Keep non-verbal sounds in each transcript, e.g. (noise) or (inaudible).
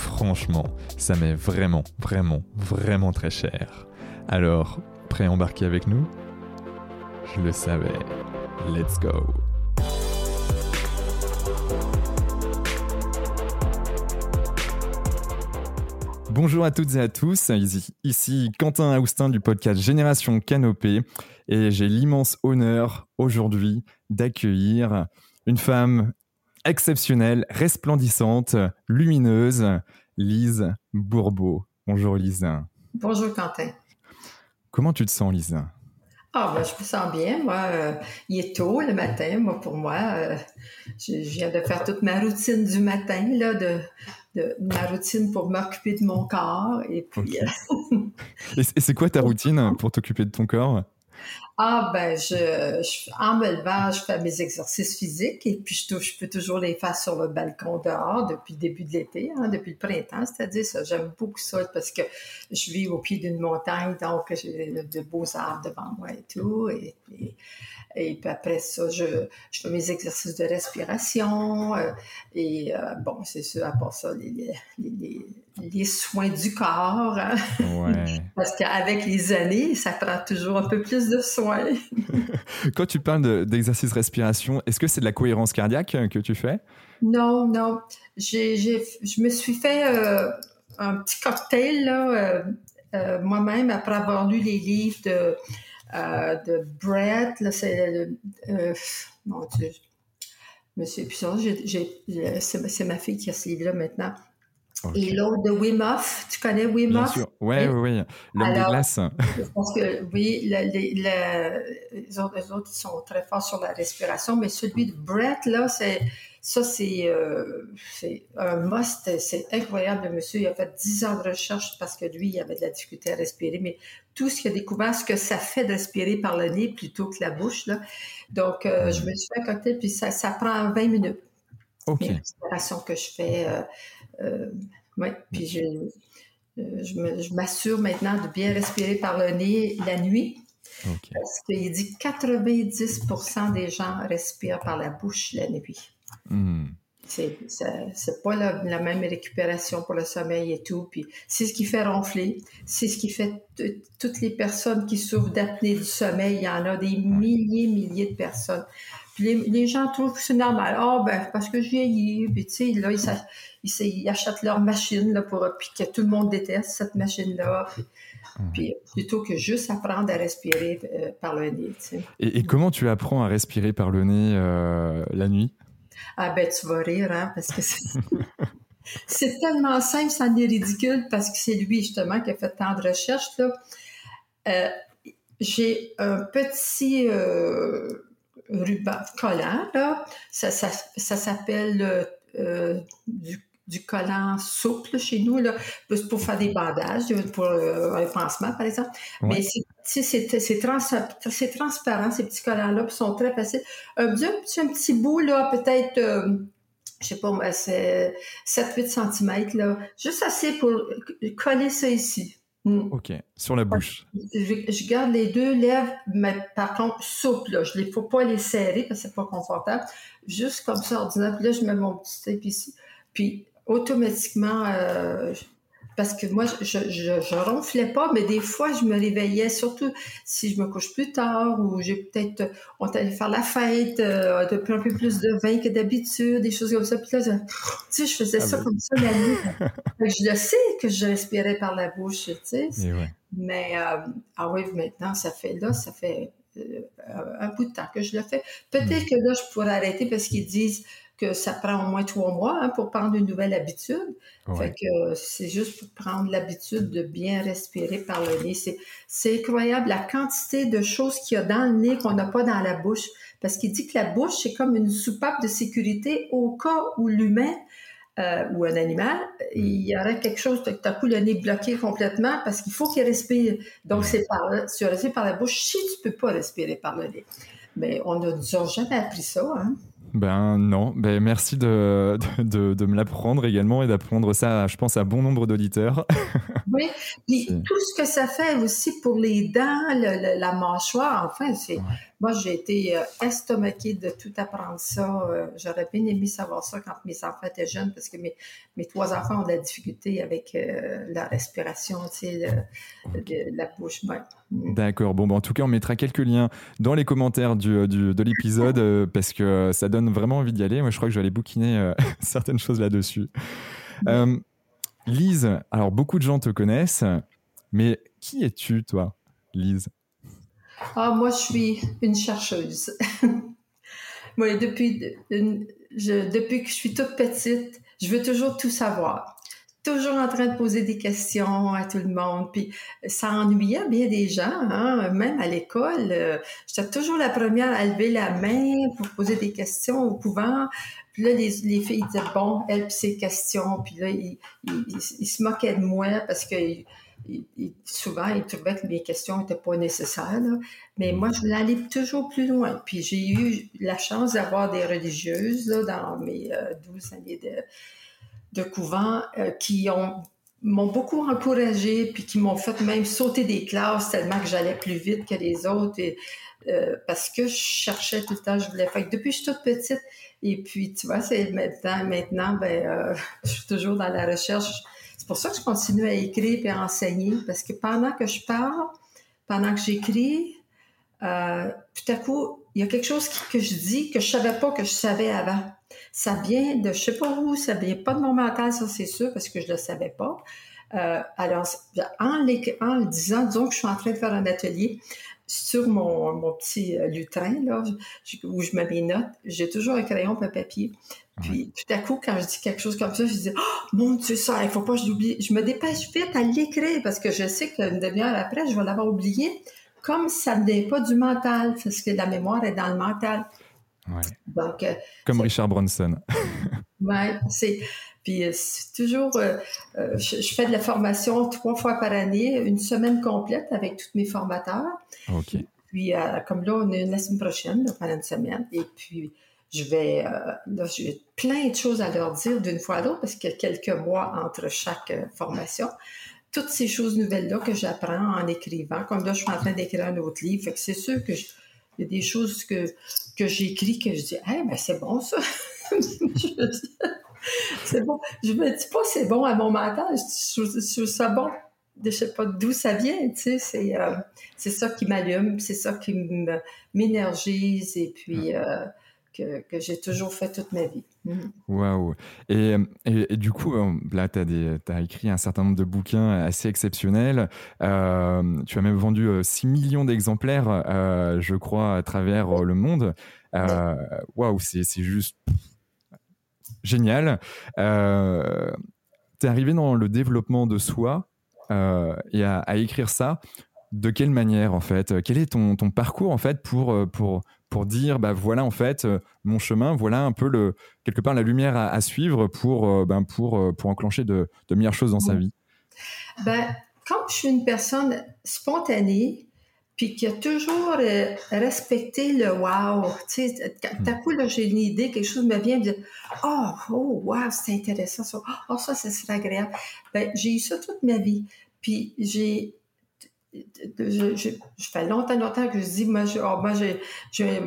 Franchement, ça m'est vraiment, vraiment, vraiment très cher. Alors, prêt à embarquer avec nous? Je le savais. Let's go Bonjour à toutes et à tous, ici, Quentin Aoustin du podcast Génération Canopée et j'ai l'immense honneur aujourd'hui d'accueillir une femme exceptionnelle, resplendissante, lumineuse, Lise Bourbeau. Bonjour Lise. Bonjour Quentin. Comment tu te sens Lise? Ah, ben, je me sens bien. Moi, euh, il est tôt le matin. Moi, pour moi, euh, je, viens de faire toute ma routine du matin, là, de, ma routine pour m'occuper de mon corps. Et puis. Euh, (laughs) et c'est quoi ta routine pour t'occuper de ton corps? Ah, ben, je, en me levant, je fais mes exercices physiques et puis je, je peux toujours les faire sur le balcon dehors depuis le début de l'été, hein, depuis le printemps. C'est-à-dire, j'aime beaucoup ça parce que je vis au pied d'une montagne, donc j'ai de beaux arbres devant moi et tout. Et, puis après ça, je, je, fais mes exercices de respiration. Euh, et euh, bon, c'est sûr, à part ça, les, les, les soins du corps. Hein. Ouais. (laughs) Parce qu'avec les années, ça prend toujours un peu plus de soins. (laughs) Quand tu parles d'exercice de, respiration, est-ce que c'est de la cohérence cardiaque que tu fais? Non, non. je me suis fait euh, un petit cocktail là, moi-même après avoir lu les livres de, de Brett. C'est mon Dieu. Monsieur, c'est ma fille qui a ce livre-là maintenant. Et l'autre de Wim Hof, tu connais Wim Hof? Bien sûr, oui, oui, oui, l'homme des glaces. Je que, oui, les, autres, les, autres, sont très forts sur la respiration, mais celui de Brett, là, c'est, ça, c'est, euh, un must. C'est incroyable, le monsieur. Il a fait 10 ans de recherche parce que lui, il avait de la difficulté à respirer, mais tout ce qu'il a découvert, ce que ça fait de respirer par le nez plutôt que la bouche, là. Donc, euh, je me suis fait un cocktail, puis ça, ça prend 20 minutes. OK. Une respiration que je fais. Euh, euh, oui, puis je, euh, je m'assure maintenant de bien respirer par le nez la nuit. Parce qu'il dit 90% des gens respirent par la bouche la nuit. Hmm. C'est pas la, même récupération pour le sommeil et tout. Puis c'est ce qui fait ronfler. C'est ce qui fait toutes les personnes qui souffrent d'apnée du sommeil. Il y en a des milliers, milliers de personnes. Puis les, gens trouvent que c'est normal. Ah, ben, parce que je vieillis. Puis, tu sais, là, ils, ils, achètent leur machine là, pour, puis que tout le monde déteste cette machine-là. Puis, plutôt que juste apprendre à respirer euh, par le nez. Et, comment tu apprends à respirer par le nez euh, la nuit? Ah ben tu vas rire, hein, parce que c'est... (laughs) tellement simple, ça en est ridicule, parce que c'est lui justement qui a fait tant de recherches. Là. Euh, j'ai un petit ruban collant, là. Ça, ça, ça s'appelle du du collant souple chez nous, là, pour faire des bandages, pour euh, un pansement, par exemple. Mais c'est transparent, ces petits collants-là, ils sont très faciles. Un, petit, un petit bout, là, peut-être, euh, je sais pas c'est 7-8 cm, là, juste assez pour coller ça ici. Hmm. OK. Sur la bouche. Je, garde les deux lèvres, mais par contre, souples. Là. Je ne faut pas les serrer parce que c'est pas confortable. Juste comme ça, ordinaire. Puis là, je mets mon petit tape ici. Puis automatiquement, euh, parce que moi, je, je, ronflais pas, mais des fois, je me réveillais, surtout si je me couche plus tard ou j'ai peut-être, on allait faire la fête, euh, de un peu plus de vin que d'habitude, des choses comme ça. Puis là, je, tu sais, je faisais ah ça ben. comme ça la nuit. je le sais que je respirais par la bouche, tu sais. Mais, euh, ah oui, maintenant, ça fait, là, ça fait un bout de temps que je le fais. Peut-être hmm. que là, je pourrais arrêter parce qu'ils disent que ça prend au moins trois mois hein, pour prendre une nouvelle habitude. Fait que c'est juste pour prendre l'habitude de bien respirer par le nez. C'est incroyable la quantité de choses qu'il y a dans le nez qu'on n'a pas dans la bouche. Parce qu'il dit que la bouche, c'est comme une soupape de sécurité au cas où l'humain euh, ou un animal, il y aurait quelque chose, tout à coup, le nez bloqué complètement parce qu'il faut qu'il respire. Donc, c'est par, tu respires par la bouche si tu peux pas respirer par le nez. Mais on ne nous a jamais appris ça. Hein? Ben non, ben merci de, de, de me l'apprendre également et d'apprendre ça, je pense, à bon nombre d'auditeurs. (laughs) oui, puis tout ce que ça fait aussi pour les dents, la mâchoire, enfin, c'est... Moi, j'ai été euh, estomaquée de tout apprendre ça. Euh, j'aurais bien aimé savoir ça quand mes enfants étaient jeunes parce que mes, mes trois enfants ont de la difficulté avec euh, la respiration, tu sais, de, la bouche. Mm. D'accord. Bon, ben, en tout cas, on mettra quelques liens dans les commentaires du, du, de l'épisode parce que ça donne vraiment envie d'y aller. Moi, je crois que je vais aller bouquiner (laughs) certaines choses là-dessus. Lise, alors beaucoup de gens te connaissent, mais qui es-tu, toi, Lise? Ah, moi, je suis une chercheuse. (laughs) depuis, depuis que je suis toute petite, je veux toujours tout savoir. Toujours en train de poser des questions à tout le monde. Puis ça ennuyait bien des gens, hein? même à l'école. Euh, j'étais toujours la première à lever la main pour poser des questions au couvent. Puis là, les, les filles disaient, bon, elle, puis ses questions. Puis là, ils, se moquaient de moi parce que souvent, ils trouvaient que mes questions n'étaient pas nécessaires. Mais moi, je voulais aller toujours plus loin. Puis j'ai eu la chance d'avoir des religieuses dans mes euh, 12 années de, de couvent euh, qui ont m'ont beaucoup encouragée, puis qui m'ont fait même sauter des classes tellement que j'allais plus vite que les autres. Euh, parce que je cherchais tout le temps, je voulais faire. Depuis je suis toute petite, et puis tu vois, c'est maintenant, maintenant ben, euh, (laughs) je suis toujours dans la recherche pour ça que je continue à écrire et à enseigner, parce que pendant que je parle, pendant que j'écris, euh, tout à coup, il y a quelque chose que je dis que je savais pas que je savais avant. Ça vient de je sais pas où, ça vient pas de mon mental, ça c'est sûr, parce que je le savais pas. Euh, alors, en, le disant, disons que je suis en train de faire un atelier, sur mon, petit euh, lutrin, là, où je mets mes notes, j'ai toujours un crayon un papier. Puis tout à coup, quand je dis quelque chose comme ça, je dis Oh mon Dieu, ça, il faut pas que j'oublie. Je me dépêche vite à l'écrire parce que je sais qu'une demi-heure après, je vais l'avoir oublié. Comme ça ne vient pas du mental, parce que la mémoire est dans le mental. Ouais. Donc, euh, comme Richard Bronson. (laughs) oui, c'est. Puis euh, c'est toujours, euh, je, fais de la formation trois fois par année, une semaine complète avec tous mes formateurs. OK. Puis comme là, on est la semaine prochaine, pendant une semaine. Et puis, je vais, euh, là, j'ai plein de choses à leur dire d'une fois à l'autre parce qu'il y a quelques mois entre chaque euh, formation. Toutes ces choses nouvelles-là que j'apprends en écrivant, comme là, je suis en train d'écrire un autre livre. Fait que c'est sûr que il y a des choses que, que j'écris que je dis, eh ben, c'est bon, ça. (laughs) c'est bon. Je me dis pas c'est bon à mon mental. Je, trouve ça bon. Je sais pas d'où ça vient, tu sais. C'est, euh, c'est ça qui m'allume, c'est ça qui m'énergise et puis, euh, que, j'ai toujours fait toute ma vie. Mhm. Waouh! Et, et, du coup, euh, là, tu as, as, écrit un certain nombre de bouquins assez exceptionnels. Euh, tu as même vendu 6 euh, millions d'exemplaires, je crois, à travers le monde. Waouh, c'est juste génial. tu es arrivé dans le développement de soi et à, à, écrire ça. De quelle manière, en fait? Quel est ton, ton parcours, en fait, pour, pour, pour dire bah voilà en fait euh, mon chemin, voilà un peu le quelque part la lumière à, suivre pour euh, ben, pour euh, pour enclencher de, de, meilleures choses dans sa vie. Ben quand je suis une personne spontanée puis qui a toujours respecté le wow, tu sais, d'un coup là j'ai une idée, quelque chose me vient, me dit oh oh wow c'est intéressant ça, oh ça ça serait agréable. Ben j'ai eu ça toute ma vie. Puis j'ai je, je, je, fais longtemps, longtemps que je dis, moi, oh, moi j'ai, j'ai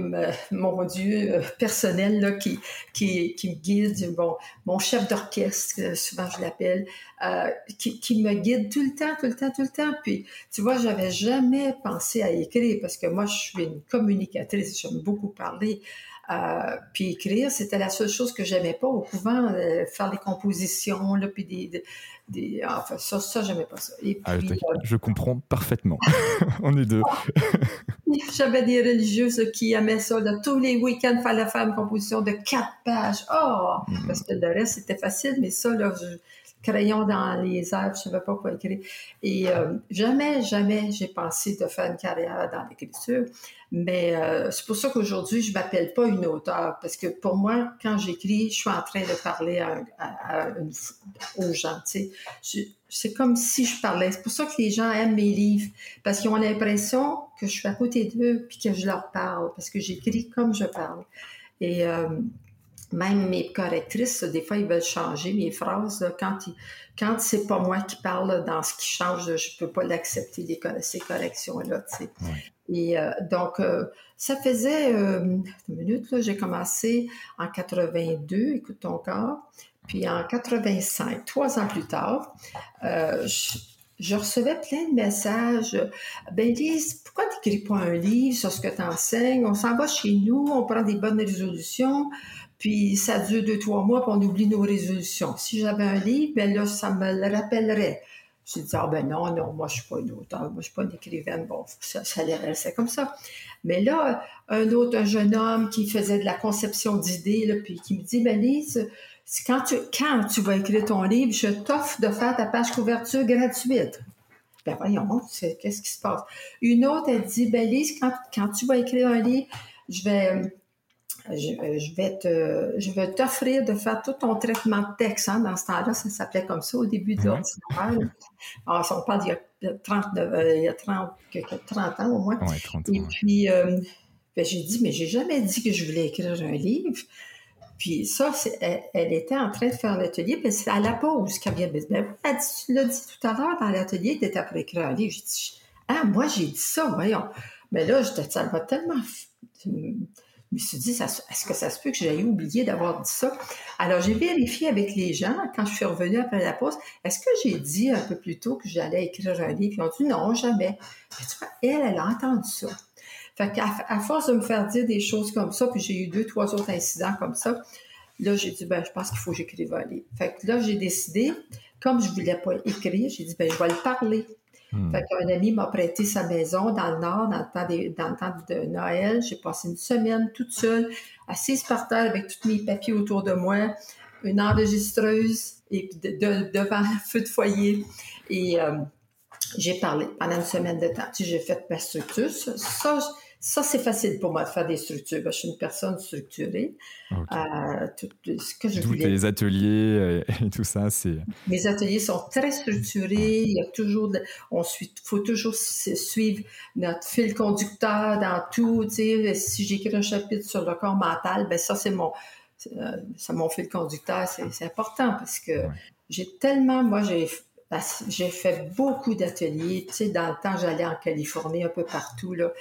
mon Dieu euh, personnel là, qui, qui, qui me guide, bon, mon chef d'orchestre, euh, souvent je l'appelle, euh, qui, qui me guide tout le temps, tout le temps, tout le temps. Puis, tu vois, j'avais jamais pensé à écrire parce que moi, je suis une communicatrice, j'aime beaucoup parler. Euh, puis écrire, c'était la seule chose que j'aimais pas au couvent, euh, faire des compositions, là, puis des, des, ah, enfin, ça, ça j'aimais pas ça. Et ah, euh, je comprends parfaitement. (laughs) On est deux. (laughs) J'avais des religieuses qui aimaient ça. Là, tous les week-ends, il fallait faire une composition de quatre pages. Oh! Mm-hmm. Parce que le reste, c'était facile, mais ça, là, crayon dans les airs, je savais pas quoi écrire. Et euh, jamais, jamais j'ai pensé de faire une carrière dans l'écriture. Mais euh, c'est pour ça qu'aujourd'hui, je m'appelle pas une auteure, parce que pour moi, quand j'écris, je suis en train de parler à, aux gens. C'est comme si je parlais. C'est pour ça que les gens aiment mes livres, parce qu'ils ont l'impression que je suis à côté d'eux puis que je leur parle, parce que j'écris comme je parle. Et euh, même mes correctrices, des fois, ils veulent changer mes phrases. quand quand c'est pas moi qui parle dans ce qui change, je peux pas l'accepter, ces corrections-là. Et euh, donc, euh, ça faisait une minute, j'ai commencé en 82, écoute ton corps, puis en 85, trois ans plus tard, je, je recevais plein de messages. Ben, Lise, pourquoi tu n'écris pas un livre sur ce que tu enseignes? On s'en va chez nous, on prend des bonnes résolutions, puis ça dure deux, trois mois, puis on oublie nos résolutions. Si j'avais un livre, ben là, ça me le rappellerait. J'ai dit, ah ben non, non, moi, je suis pas une auteure, moi, je suis pas une écrivaine. Bon, ça, ça c'est comme ça. Mais là, un autre, un jeune homme qui faisait de la conception d'idées, puis qui me dit, ben Lise, quand tu, quand tu vas écrire ton livre, je t'offre de faire ta page couverture gratuite. Ben voyons, qu'est-ce qui se passe? Une autre, elle dit, ben Lise, quand, quand tu vas écrire un livre, je vais, je, vais te, je vais t'offrir de faire tout ton traitement de texte. Hein. Dans ce temps-là, ça s'appelait comme ça au début de l'ordinateur. Alors, on parle d'il y a 30, euh, il y a 30, 30 ans au moins. Ouais, 30 ans, Et puis, euh, ben, j'ai dit, mais j'ai jamais dit que je voulais écrire un livre. Puis ça, elle, était en train de faire l'atelier, puis c'est à la pause qu'elle vient me dire, ben, elle dit, tu l'as dit tout à l'heure dans l'atelier, tu étais pour écrire un livre. J'ai dit, ah, moi, j'ai dit ça, voyons. Mais là, j'étais, ça m'a tellement... Me suis dit, est-ce que ça se peut que j'aille oublié d'avoir dit ça? Alors, j'ai vérifié avec les gens, quand je suis revenue après la pause, est-ce que j'ai dit un peu plus tôt que j'allais écrire un livre? Ils ont dit non, jamais. Mais tu vois, elle, elle a entendu ça. Fait qu'à à force de me faire dire des choses comme ça, puis j'ai eu deux, trois autres incidents comme ça, là, j'ai dit, ben, je pense qu'il faut que j'écrive un livre. Fait que là, j'ai décidé, comme je voulais pas écrire, j'ai dit, ben, je vais le parler. Hmm. Fait qu'un ami m'a prêté sa maison dans le Nord, dans le temps, dans le temps de Noël. J'ai passé une semaine toute seule, assise par terre avec tous mes papiers autour de moi, une enregistreuse et devant un feu de foyer. Et euh, j'ai parlé pendant une semaine de temps. j'ai fait ma structure. Ça, ça, c'est facile pour moi de faire des structures. je suis une personne structurée. Euh, tout, ce que je Tous les ateliers euh, et tout ça, c'est. Mes ateliers sont très structurés. Il y a toujours, on suit, faut toujours suivre notre fil conducteur dans tout. si j'écris un chapitre sur le corps mental, ben ça c'est mon, euh, mon fil conducteur. C'est important parce que j'ai tellement, moi j'ai j'ai fait beaucoup d'ateliers. Tu sais, dans le temps, j'allais en Californie, un peu partout. Là.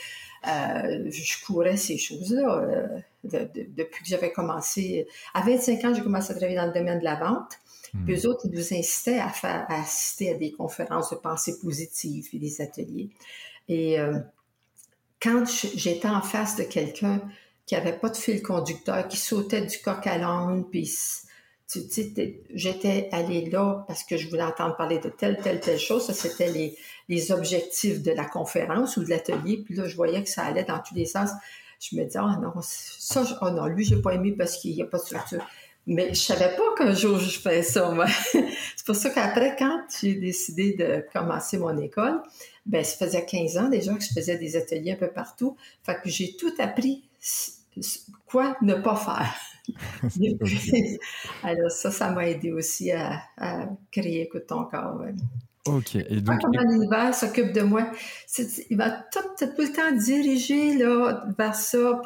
Euh, je courais ces choses-là euh, depuis que j'avais commencé. À 25 ans, j'ai commencé à travailler dans le domaine de la vente. Hmm. Puis eux autres, ils nous incitaient à, faire, à assister à des conférences de pensée positive et des ateliers. Et euh, quand j'étais en face de quelqu'un qui n'avait pas de fil conducteur, qui sautait du coq à l'âne, puis j'étais allée là parce que je voulais entendre parler de telle, telle, telle chose. Ça, c'était les, les, objectifs de la conférence ou de l'atelier. Puis là, je voyais que ça allait dans tous les sens. Je me disais, oh non, ça, oh non, lui, j'ai pas aimé parce qu'il n'y a pas de structure. Mais je savais pas qu'un jour je ferais ça, moi. (laughs) c'est pour ça qu'après, quand j'ai décidé de commencer mon école, ben, ça faisait 15 ans déjà que je faisais des ateliers un peu partout. Fait que j'ai tout appris quoi ne pas faire. (laughs) Alors ça, ça m'a aidé aussi à, créer Écoute ton corps. OK. Et donc, comment l'univers s'occupe de moi. il va tout, tout, le temps diriger là, vers ça,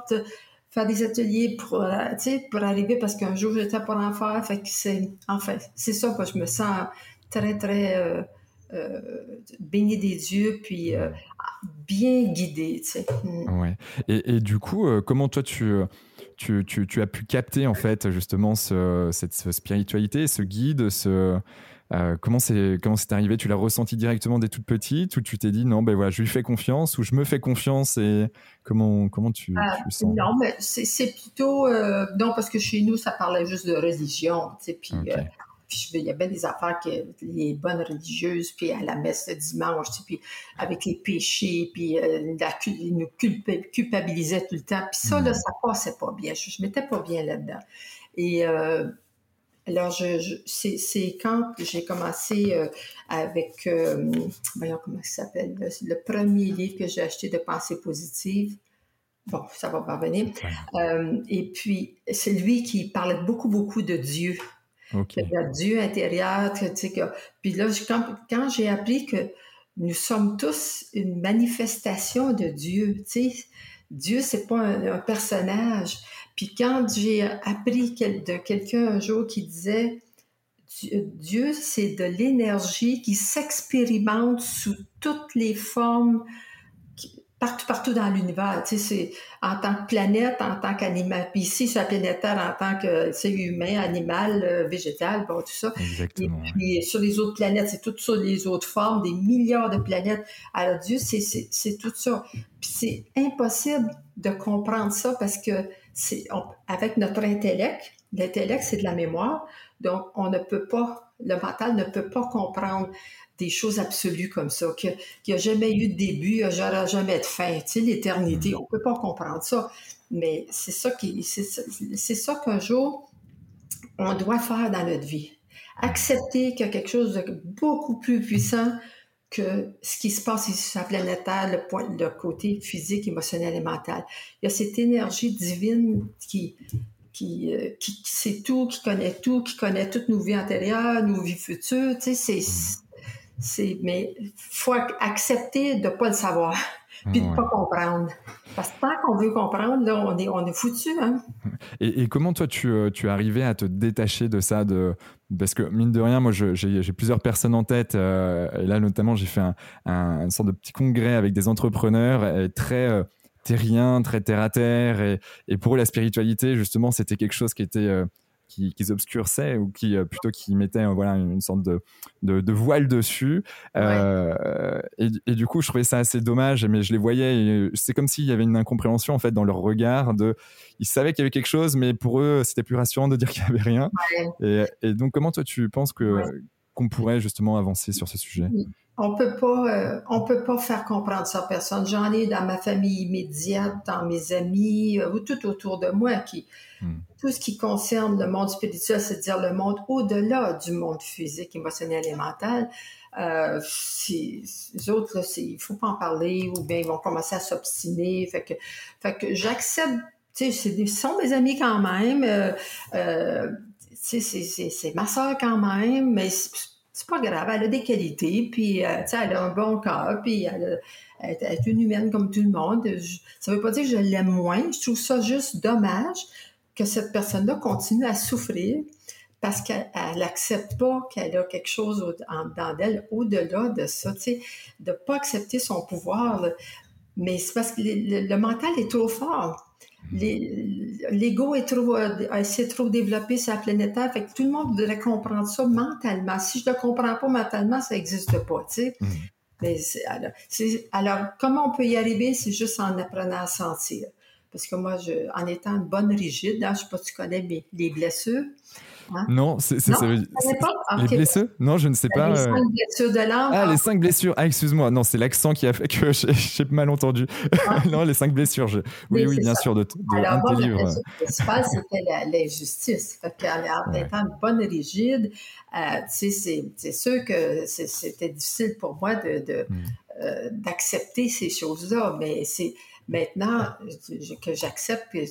faire des ateliers pour, euh, pour arriver, parce qu'un jour, j'étais pour en faire. Fait que c'est, enfin, c'est ça que je me sens très, très euh, euh bénie des dieux, puis euh, bien sais. Mm. Ouais. Et, et, du coup, comment toi, tu tu, tu, as pu capter en fait justement ce, cette, spiritualité, ce guide, ce, euh, comment c'est comment c'est arrivé? Tu l'as ressenti directement dès toute petite ou tu t'es dit non ben voilà je lui fais confiance ou je me fais confiance et comment comment tu, ah, sens? Non mais c'est plutôt euh, non parce que chez nous ça parlait juste de religion tu sais puis euh, puis il y avait des affaires que les bonnes religieuses, puis à la messe le dimanche, puis avec les péchés, puis euh, ils nous culpabilisaient tout le temps. Puis ça, là, mm. ça passait pas bien. Je, ne m'étais pas bien là-dedans. Et euh, alors, je, c'est quand j'ai commencé euh, avec, voyons comment ça s'appelle, le, premier livre que j'ai acheté de pensée positive. Bon, ça va parvenir. Euh, et puis, c'est lui qui parlait beaucoup, beaucoup de Dieu. Okay. De Dieu intérieur. Tu sais, que, puis là, quand, quand j'ai appris que nous sommes tous une manifestation de Dieu, tu sais, Dieu, c'est pas un, personnage. Puis quand j'ai appris de quelqu'un un jour qui disait Dieu, c'est de l'énergie qui s'expérimente sous toutes les formes partout, partout dans l'univers. Tu sais, c'est en tant que planète, en tant qu'animal. Puis ici, sur la planète Terre, en tant que c'est humain, animal, euh, végétal, bon, tout ça. Exactement. Et puis sur les autres planètes, c'est toutes sur les autres formes, des milliards de planètes. Alors Dieu, c'est tout ça. Puis c'est impossible de comprendre ça parce que c'est avec notre intellect, l'intellect, c'est de la mémoire. Donc, on ne peut pas, le mental ne peut pas comprendre des choses absolues comme ça, qu'il n'y a jamais eu de début, il n'y aura jamais de fin. Tu sais, l'éternité, on ne peut pas comprendre ça. Mais c'est ça qui, c'est ça qu'un jour, on doit faire dans notre vie. Accepter qu'il y a quelque chose de beaucoup plus puissant que ce qui se passe ici sur la planète Terre, le, point, le côté physique, émotionnel et mental. Il y a cette énergie divine qui, qui, euh, qui, sait tout, qui connaît tout, qui connaît toutes nos vies antérieures, nos vies futures. Tu sais, c'est, c'est, mais faut accepter de pas le savoir, puis de pas comprendre. Parce que tant qu'on veut comprendre, là, on est, on est foutu. Hein? Et, comment toi, tu, euh, tu es arrivé à te détacher de ça de, Parce que, mine de rien, moi, j'ai plusieurs personnes en tête. Euh, et là, notamment, j'ai fait un, un, une sorte de petit congrès avec des entrepreneurs très euh, terriens, très terre-à-terre. et, et, pour eux, la spiritualité, justement, c'était quelque chose qui était qui, qui obscurçait ou qui euh, plutôt qui mettait euh, voilà une sorte de, de, voile dessus. Euh, et, et, du coup je trouvais ça assez dommage mais je les voyais c'est comme s'il y avait une incompréhension en fait dans leur regard de ils savaient qu'il y avait quelque chose mais pour eux c'était plus rassurant de dire (laughs) qu'il n'y avait rien. Et, et, donc comment toi tu penses que qu'on pourrait justement avancer sur ce sujet? On peut pas, euh, on peut pas faire comprendre ça à personne. J'en ai dans ma famille immédiate, dans mes amis, euh, ou tout autour de moi, qui hmm. tout ce qui concerne le monde spirituel, c'est-à-dire le monde au-delà du monde physique, émotionnel et mental. Euh, les autres, il faut pas en parler, ou bien ils vont commencer à s'obstiner. Fait que, fait que j'accepte. Tu sais, ce sont mes amis quand même. Euh, euh, c'est ma soeur quand même, mais c'est pas grave, elle a des qualités, puis euh, elle a un bon cœur, puis elle, est une humaine comme tout le monde. ça veut pas dire que je l'aime moins, je trouve ça juste dommage que cette personne-là continue à souffrir parce qu'elle n'accepte pas qu'elle a quelque chose en dedans d'elle au-delà de ça, tu sais, de pas accepter son pouvoir. Mais c'est parce que le mental est trop fort l'ego est trop, euh, s'est trop développé sur la planète Terre, fait que tout le monde voudrait comprendre ça mentalement. Si je ne le comprends pas mentalement, ça n'existe pas, tu sais. Mm. Mais alors, alors, comment on peut y arriver? C'est juste en apprenant à sentir. Parce que moi, je, en étant une bonne rigide, hein, je ne sais pas si tu connais mes, les blessures, Hein? Non, c'est ça veut Les blessures? Non, je ne sais pas. Les cinq blessures de l'âme. Ah, les cinq blessures. Ah, excuse-moi. Non, c'est l'accent qui a fait que (laughs) j'ai mal entendu. Ah. (laughs) non, les cinq blessures. Oui, oui, bien sûr, de, de Alors, un de tes livres. c'était l'injustice. Fait qu'en étant une bonne rigide, euh, c'est sûr que c'était difficile pour moi de, de mm. euh, d'accepter ces choses-là, mais c'est maintenant que j'accepte que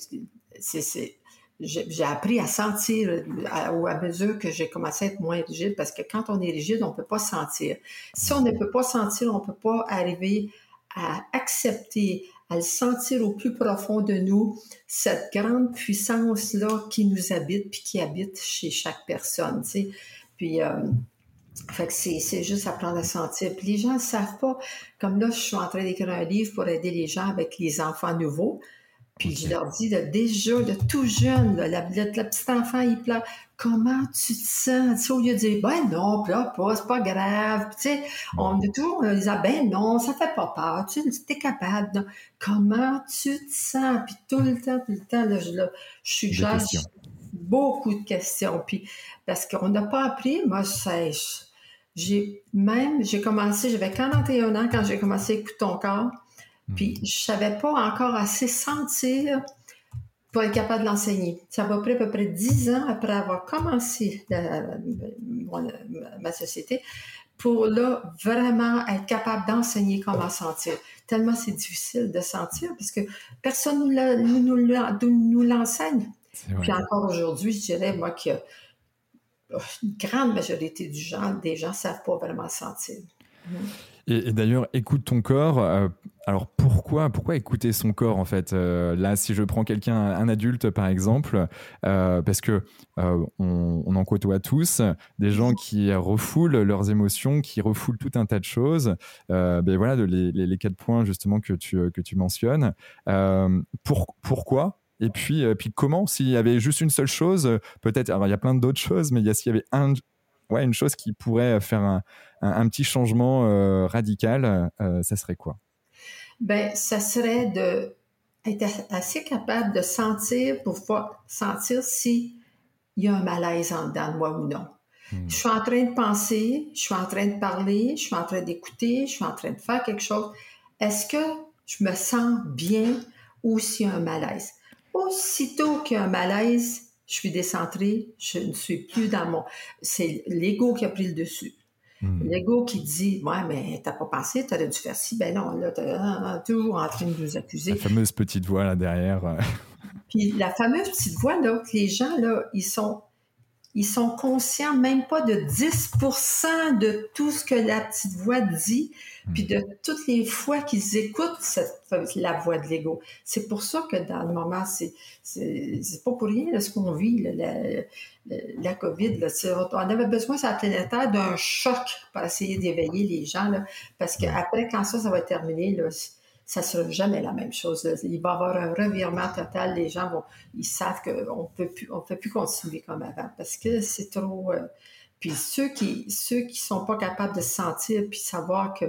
c'est j'ai appris à sentir à, à mesure que j'ai commencé à être moins rigide parce que quand on est rigide, on ne peut pas sentir. Si on ne peut pas sentir, on ne peut pas arriver à accepter, à le sentir au plus profond de nous, cette grande puissance-là qui nous habite puis qui habite chez chaque personne. Tu sais. Puis, euh, fait que c'est juste apprendre à sentir. Puis les gens ne savent pas. Comme là, je suis en train d'écrire un livre pour aider les gens avec les enfants nouveaux. Puis je leur dis déjà, de tout jeune, là, la, le, petit enfant, il pleure. Comment tu te sens? au lieu de dire, ben non, pleure pas, c'est pas grave. tu sais, on est toujours, on disant, ben non, ça fait pas peur, tu es capable. Comment tu te sens? Puis tout le temps, tout le temps, là, je, là, je suggère beaucoup de questions. Puis parce qu'on n'a pas appris, moi, j'ai même, j'ai commencé, j'avais 41 ans quand j'ai commencé à écouter ton corps. Puis je savais pas encore assez sentir pour être capable de l'enseigner. Ça va près à peu près dix ans après avoir commencé ma société pour là vraiment être capable d'enseigner comment sentir. Tellement c'est difficile de sentir parce que personne ne nous, l'enseigne. Puis encore aujourd'hui, je dirais, moi, que une grande majorité du gens, des gens ne savent pas vraiment sentir. Et, d'ailleurs, écoute ton corps. Euh, alors pourquoi, pourquoi écouter son corps en fait euh, Là, si je prends quelqu'un, un adulte par exemple, euh, parce que on, en côtoie tous des gens qui refoulent leurs émotions, qui refoulent tout un tas de choses. ben voilà, les, quatre points justement que tu que tu mentionnes. Pour, pourquoi? Et puis, puis comment? S'il y avait juste une seule chose, peut-être. Alors il y a plein d'autres choses, mais s'il y avait un, ouais, une chose qui pourrait faire un, un, petit changement euh, radical, euh, ça serait quoi? Ben, ça serait de être assez capable de sentir pour pouvoir sentir si il y a un malaise en dedans de moi ou non. Hmm. Je suis en train de penser, je suis en train de parler, je suis en train d'écouter, je suis en train de faire quelque chose. Est-ce que je me sens bien ou s'il y a un malaise? Aussitôt qu'il y a un malaise, je suis décentrée, je ne suis plus dans mon... C'est l'ego qui a pris le dessus. Hmm. L'ego qui dit Ouais, mais t'as pas pensé, t'aurais dû faire ci. Ben non, là, t'es ah, ah, toujours en train de nous accuser. La fameuse petite voix là derrière. (laughs) Puis la fameuse petite voix, là, les gens, là, ils sont ils sont conscients même pas de 10% de tout ce que la petite voix dit, puis de toutes les fois qu'ils écoutent cette, la voix de l'ego. C'est pour ça que dans le moment, c'est c'est pas pour rien ce qu'on vit, la, la, COVID. Là, on avait besoin sur la planète Terre d'un choc pour essayer d'éveiller les gens, là, parce qu'après, quand ça, ça va terminer, là, ça sera jamais la même chose. Il va y avoir un revirement total. Les gens vont, ils savent qu'on peut plus, on peut plus continuer comme avant parce que c'est trop. Euh, puis ceux qui, ceux qui sont pas capables de se sentir puis savoir que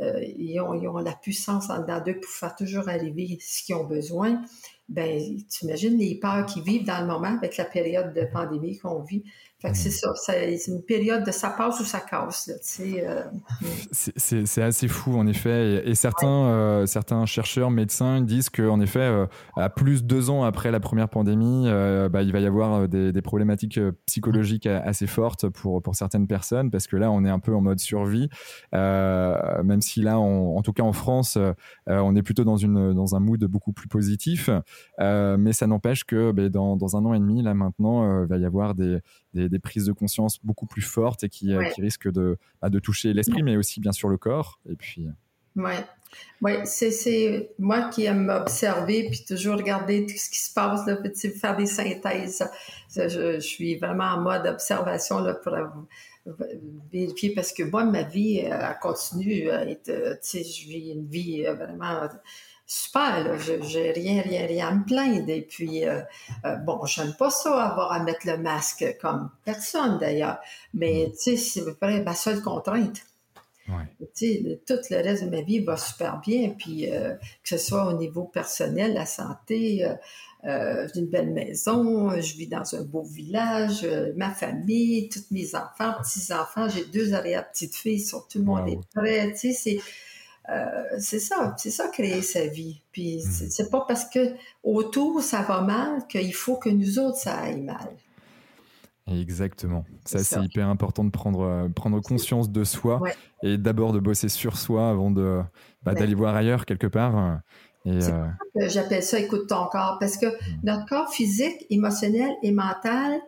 euh, ils, ont, ils, ont, la puissance en dedans d'eux pour faire toujours arriver ce qu'ils ont besoin. Ben, tu imagines les peurs qui vivent dans le moment avec la période de pandémie qu'on vit. Fait que c'est ça, c'est une période de ça passe ou ça casse. Euh, c'est assez fou, en effet. Et, certains, euh, certains chercheurs, médecins disent qu'en effet, euh, à plus de deux ans après la première pandémie, bah, il va y avoir des, des, problématiques psychologiques assez fortes pour, pour certaines personnes, parce que là, on est un peu en mode survie. même si là, en tout cas en France, on est plutôt dans, une, dans un mood beaucoup plus positif. mais ça n'empêche que bah, dans, dans, un an et demi, là maintenant, il va y avoir des des, prises de conscience beaucoup plus fortes et qui, euh, risquent de, bah, de toucher l'esprit, mais aussi bien sûr le corps. Et puis. Euh, ouais. Ouais, c'est moi qui aime observer puis toujours regarder tout ce qui se passe, là, puis faire des synthèses. Je, suis vraiment en mode observation là, pour vérifier parce que moi, ma vie, elle continue. tu sais, je vis une vie vraiment super, je j'ai rien, rien, rien à me plaindre. Et puis, euh, euh, bon, j'aime pas ça, avoir à mettre le masque comme personne d'ailleurs. Mais, mm. tu sais, c'est à peu près ma seule contrainte. Ouais. Tu sais, tout le reste de ma vie va super bien. Puis, euh, que ce soit au niveau personnel, la santé, euh, j'ai une belle maison, je vis dans un beau village, ma famille, tous mes enfants, petits-enfants, j'ai deux arrière-petites-filles, tout le monde est prêt. Tu sais, c'est euh, c'est ça, c'est ça créer sa vie. Puis hmm. c'est pas parce que autour ça va mal qu'il faut que nous autres ça aille mal. Exactement. Ça, c'est hyper important de prendre, euh, prendre conscience de soi et d'abord de bosser sur soi avant de bah, d'aller voir ailleurs quelque part. Et euh... J'appelle ça écoute ton corps parce que hmm. notre corps physique, émotionnel et mental,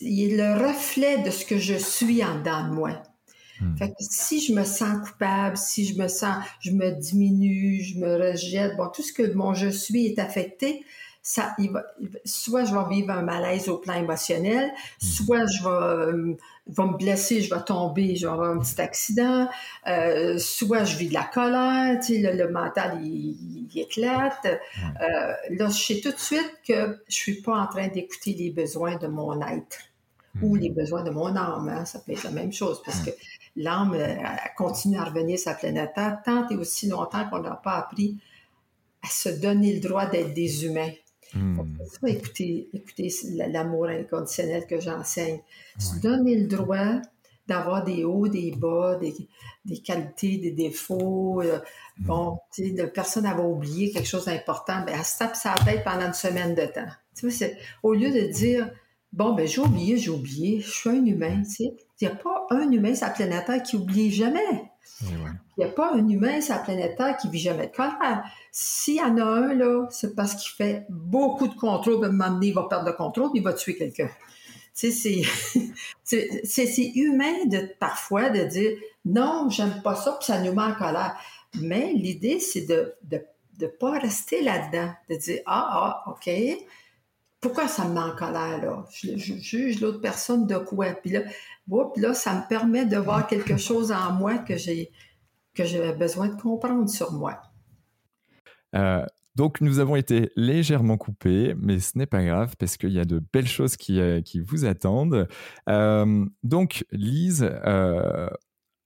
il est le reflet de ce que je suis en dedans de moi. Hmm. Fait que si je me sens coupable, si je me sens, je me diminue, je me rejette, bon, tout ce que mon je suis est affecté, ça, il va, soit je vais vivre un malaise au plan émotionnel, hmm. soit je vais, euh, me blesser, je vais tomber, je vais avoir un petit accident, euh, soit je vis de la colère, tu sais, le, mental, il, éclate. Euh, là, je sais tout de suite que je suis pas en train d'écouter les besoins de mon être ou hmm. les besoins de mon âme. Hein. Ça peut être la même chose parce que l'âme euh, continue à revenir sur la planète Terre tant et aussi longtemps qu'on n'a pas appris à se donner le droit d'être des humains. Hmm. écoutez, écoutez l'amour inconditionnel que j'enseigne. Se donner le droit d'avoir des hauts, des bas, des, des qualités, des défauts. Euh, mm. bon, tu sais, personne n'avait oublié quelque chose d'important, ben, elle se tape sa tête pendant une semaine de temps. Tu sais, au lieu de dire, bon, ben, j'ai oublié, j'ai oublié, je suis un humain, tu sais. Il n'y a pas un humain sur la planète Terre qui oublie jamais. Il n'y a pas un humain sur la planète Terre qui vit jamais de colère. S'il y en a un, là, c'est parce qu'il fait beaucoup de contrôle, à un moment donné, il va perdre le contrôle, puis il va tuer quelqu'un. Tu sais, (laughs) c'est humain de, parfois de dire non, j'aime pas ça, puis ça nous met en colère. Mais l'idée, c'est de ne de, pas rester là-dedans, de dire ah, ah, OK, pourquoi ça me met en colère, là? Je, juge l'autre personne de quoi? Puis là, là, ça me permet de voir (laughs) quelque chose en moi que j'ai que j'avais besoin de comprendre sur moi. Euh, donc nous avons été légèrement coupés, mais ce n'est pas grave parce qu'il y a de belles choses qui, euh, qui vous attendent. Euh, donc Lise, euh,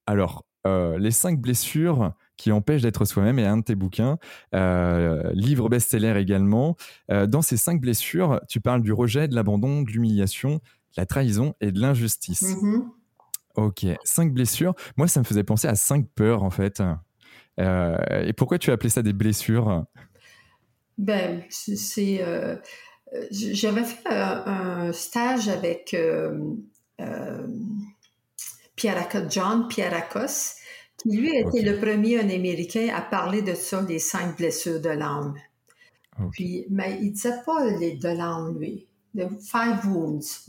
alors les cinq blessures qui empêchent d'être soi-même est un de tes bouquins, livre best-seller également. dans ces cinq blessures, tu parles du rejet, de l'abandon, de l'humiliation, de la trahison et de l'injustice. Mm-hmm. Ok, cinq blessures. Moi, ça me faisait penser à cinq peurs en fait. et pourquoi tu as appelé ça des blessures? Ben, c'est. Euh, j'avais fait un, stage avec euh, euh, John lui a été le premier un Américain à parler de ça, les cinq blessures de l'âme. Puis, mais il disait pas les de l'âme, lui. The five wounds.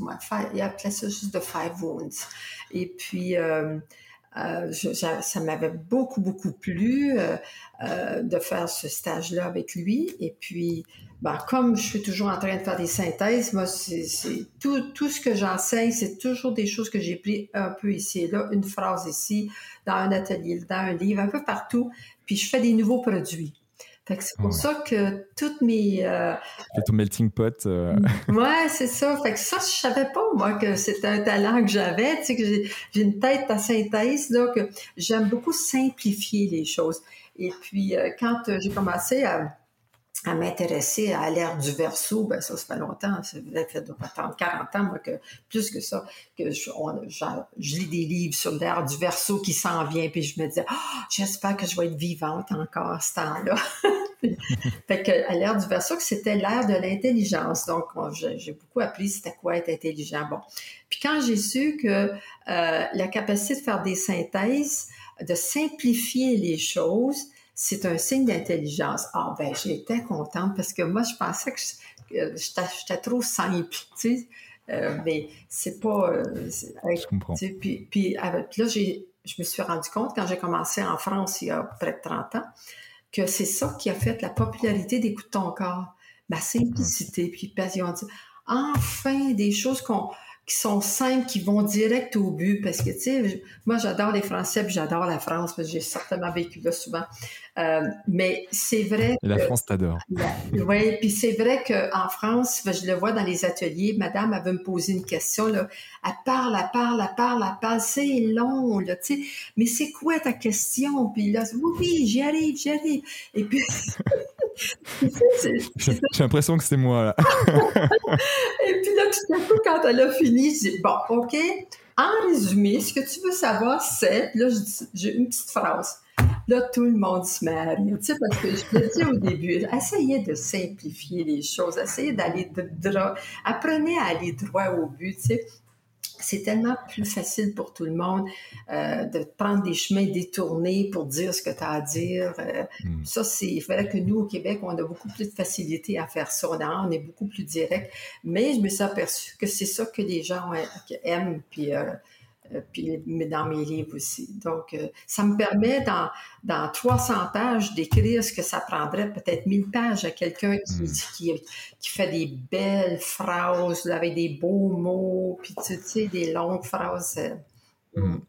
il appelait ça juste de five wounds. Et puis, euh, euh, ça m'avait beaucoup, beaucoup plu euh, euh, de faire ce stage-là avec lui. Et puis, ben, comme je suis toujours en train de faire des synthèses, moi, c'est tout, tout ce que j'enseigne, c'est toujours des choses que j'ai pris un peu ici et là, une phrase ici, dans un atelier, dans un livre, un peu partout. Puis je fais des nouveaux produits c'est pour ça que toutes mes. Euh, ton melting pot. Euh... (laughs) Ouais, c'est ça. Fait que ça, je savais pas, moi, que c'était un talent que j'avais. Tu sais, que j'ai une tête à synthèse, là, que j'aime beaucoup simplifier les choses. Et puis, euh, quand euh, j'ai commencé à à m'intéresser à l'ère du verso, ben ça, ça fait longtemps, ça fait 40 ans, moi, que plus que ça, que je, lis des livres sur l'ère du verso qui s'en vient, puis je me disais, oh, j'espère que je vais être vivante encore ce temps-là. (laughs) fait que à l'ère du verso, c'était l'ère de l'intelligence. Donc, j'ai beaucoup appris c'était quoi être intelligent. Bon. Puis quand j'ai su que euh, la capacité de faire des synthèses, de simplifier les choses, c'est un signe d'intelligence. Ah ben, j'étais contente parce que moi, je pensais que j'étais trop simple, tu sais. Euh, mais c'est pas. Euh, je comprends. Puis, puis, là, je me suis rendu compte quand j'ai commencé en France il y a près de 30 ans que c'est ça qui a fait la popularité des coups de ton corps. Ma simplicité, puis passion. Enfin, des choses qu'on qui sont simples, qui vont direct au but. Parce que, tu sais, moi, j'adore les Français, puis j'adore la France, parce que j'ai certainement vécu là souvent. Euh, mais c'est vrai. la France t'adore. oui, puis c'est vrai qu'en France, je le vois dans les ateliers, madame, elle veut me poser une question, là. Elle parle, elle parle, elle parle, elle parle, c'est long, là, tu sais. Mais c'est quoi ta question? Puis là, oui, oui, j'y arrive, j'y arrive. Et puis. (laughs) J'ai l'impression que c'est moi, là. (laughs) Et puis là, tout à coup, quand elle a fini, je dis, bon, OK, en résumé, ce que tu veux savoir, c'est, là, j'ai une petite phrase. Là, tout le monde se met à rire. Tu sais, parce que je te dis au début, essayez de simplifier les choses, essayez d'aller droit, apprenez à aller droit au but, tu sais c'est tellement plus facile pour tout le monde euh, de prendre des chemins détournés pour dire ce que tu as à dire. Euh, hmm. Ça, c'est vrai que nous, au Québec, on a beaucoup plus de facilité à faire ça. On est beaucoup plus direct. Mais je me suis aperçue que c'est ça que les gens aiment. Puis, euh, puis dans mes livres aussi. Donc, euh, ça me permet dans, dans 300 pages d'écrire ce que ça prendrait peut-être 1000 pages à quelqu'un qui, hmm. qui, qui, fait des belles phrases avec des beaux mots, puis tu sais, des longues phrases. Euh, hmm.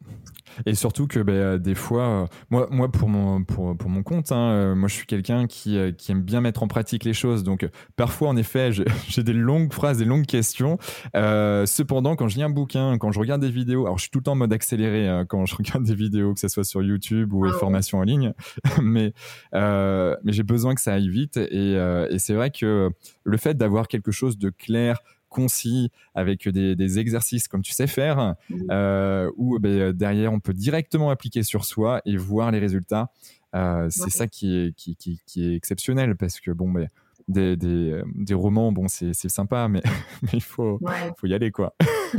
Et surtout que ben, des fois, moi, moi pour, mon, pour, pour mon compte, hein, moi je suis quelqu'un qui, qui, aime bien mettre en pratique les choses. Donc parfois, en effet, (laughs) j'ai des longues phrases, des longues questions. cependant, quand je lis un bouquin, quand je regarde des vidéos, alors je suis tout le temps en mode accéléré hein, quand je (laughs) regarde des vidéos, que ce soit sur YouTube ou les ah formations en ligne, (laughs) mais, mais j'ai besoin que ça aille vite. Et, et c'est vrai que le fait d'avoir quelque chose de clair, concis, avec des, exercices comme tu sais faire, mmh. où ben, derrière on peut directement appliquer sur soi et voir les résultats. c'est ça qui est, qui, qui, qui, est exceptionnel parce que bon, ben, des, des, des, romans, bon, c'est sympa, mais, (laughs) mais il faut, faut y aller, quoi.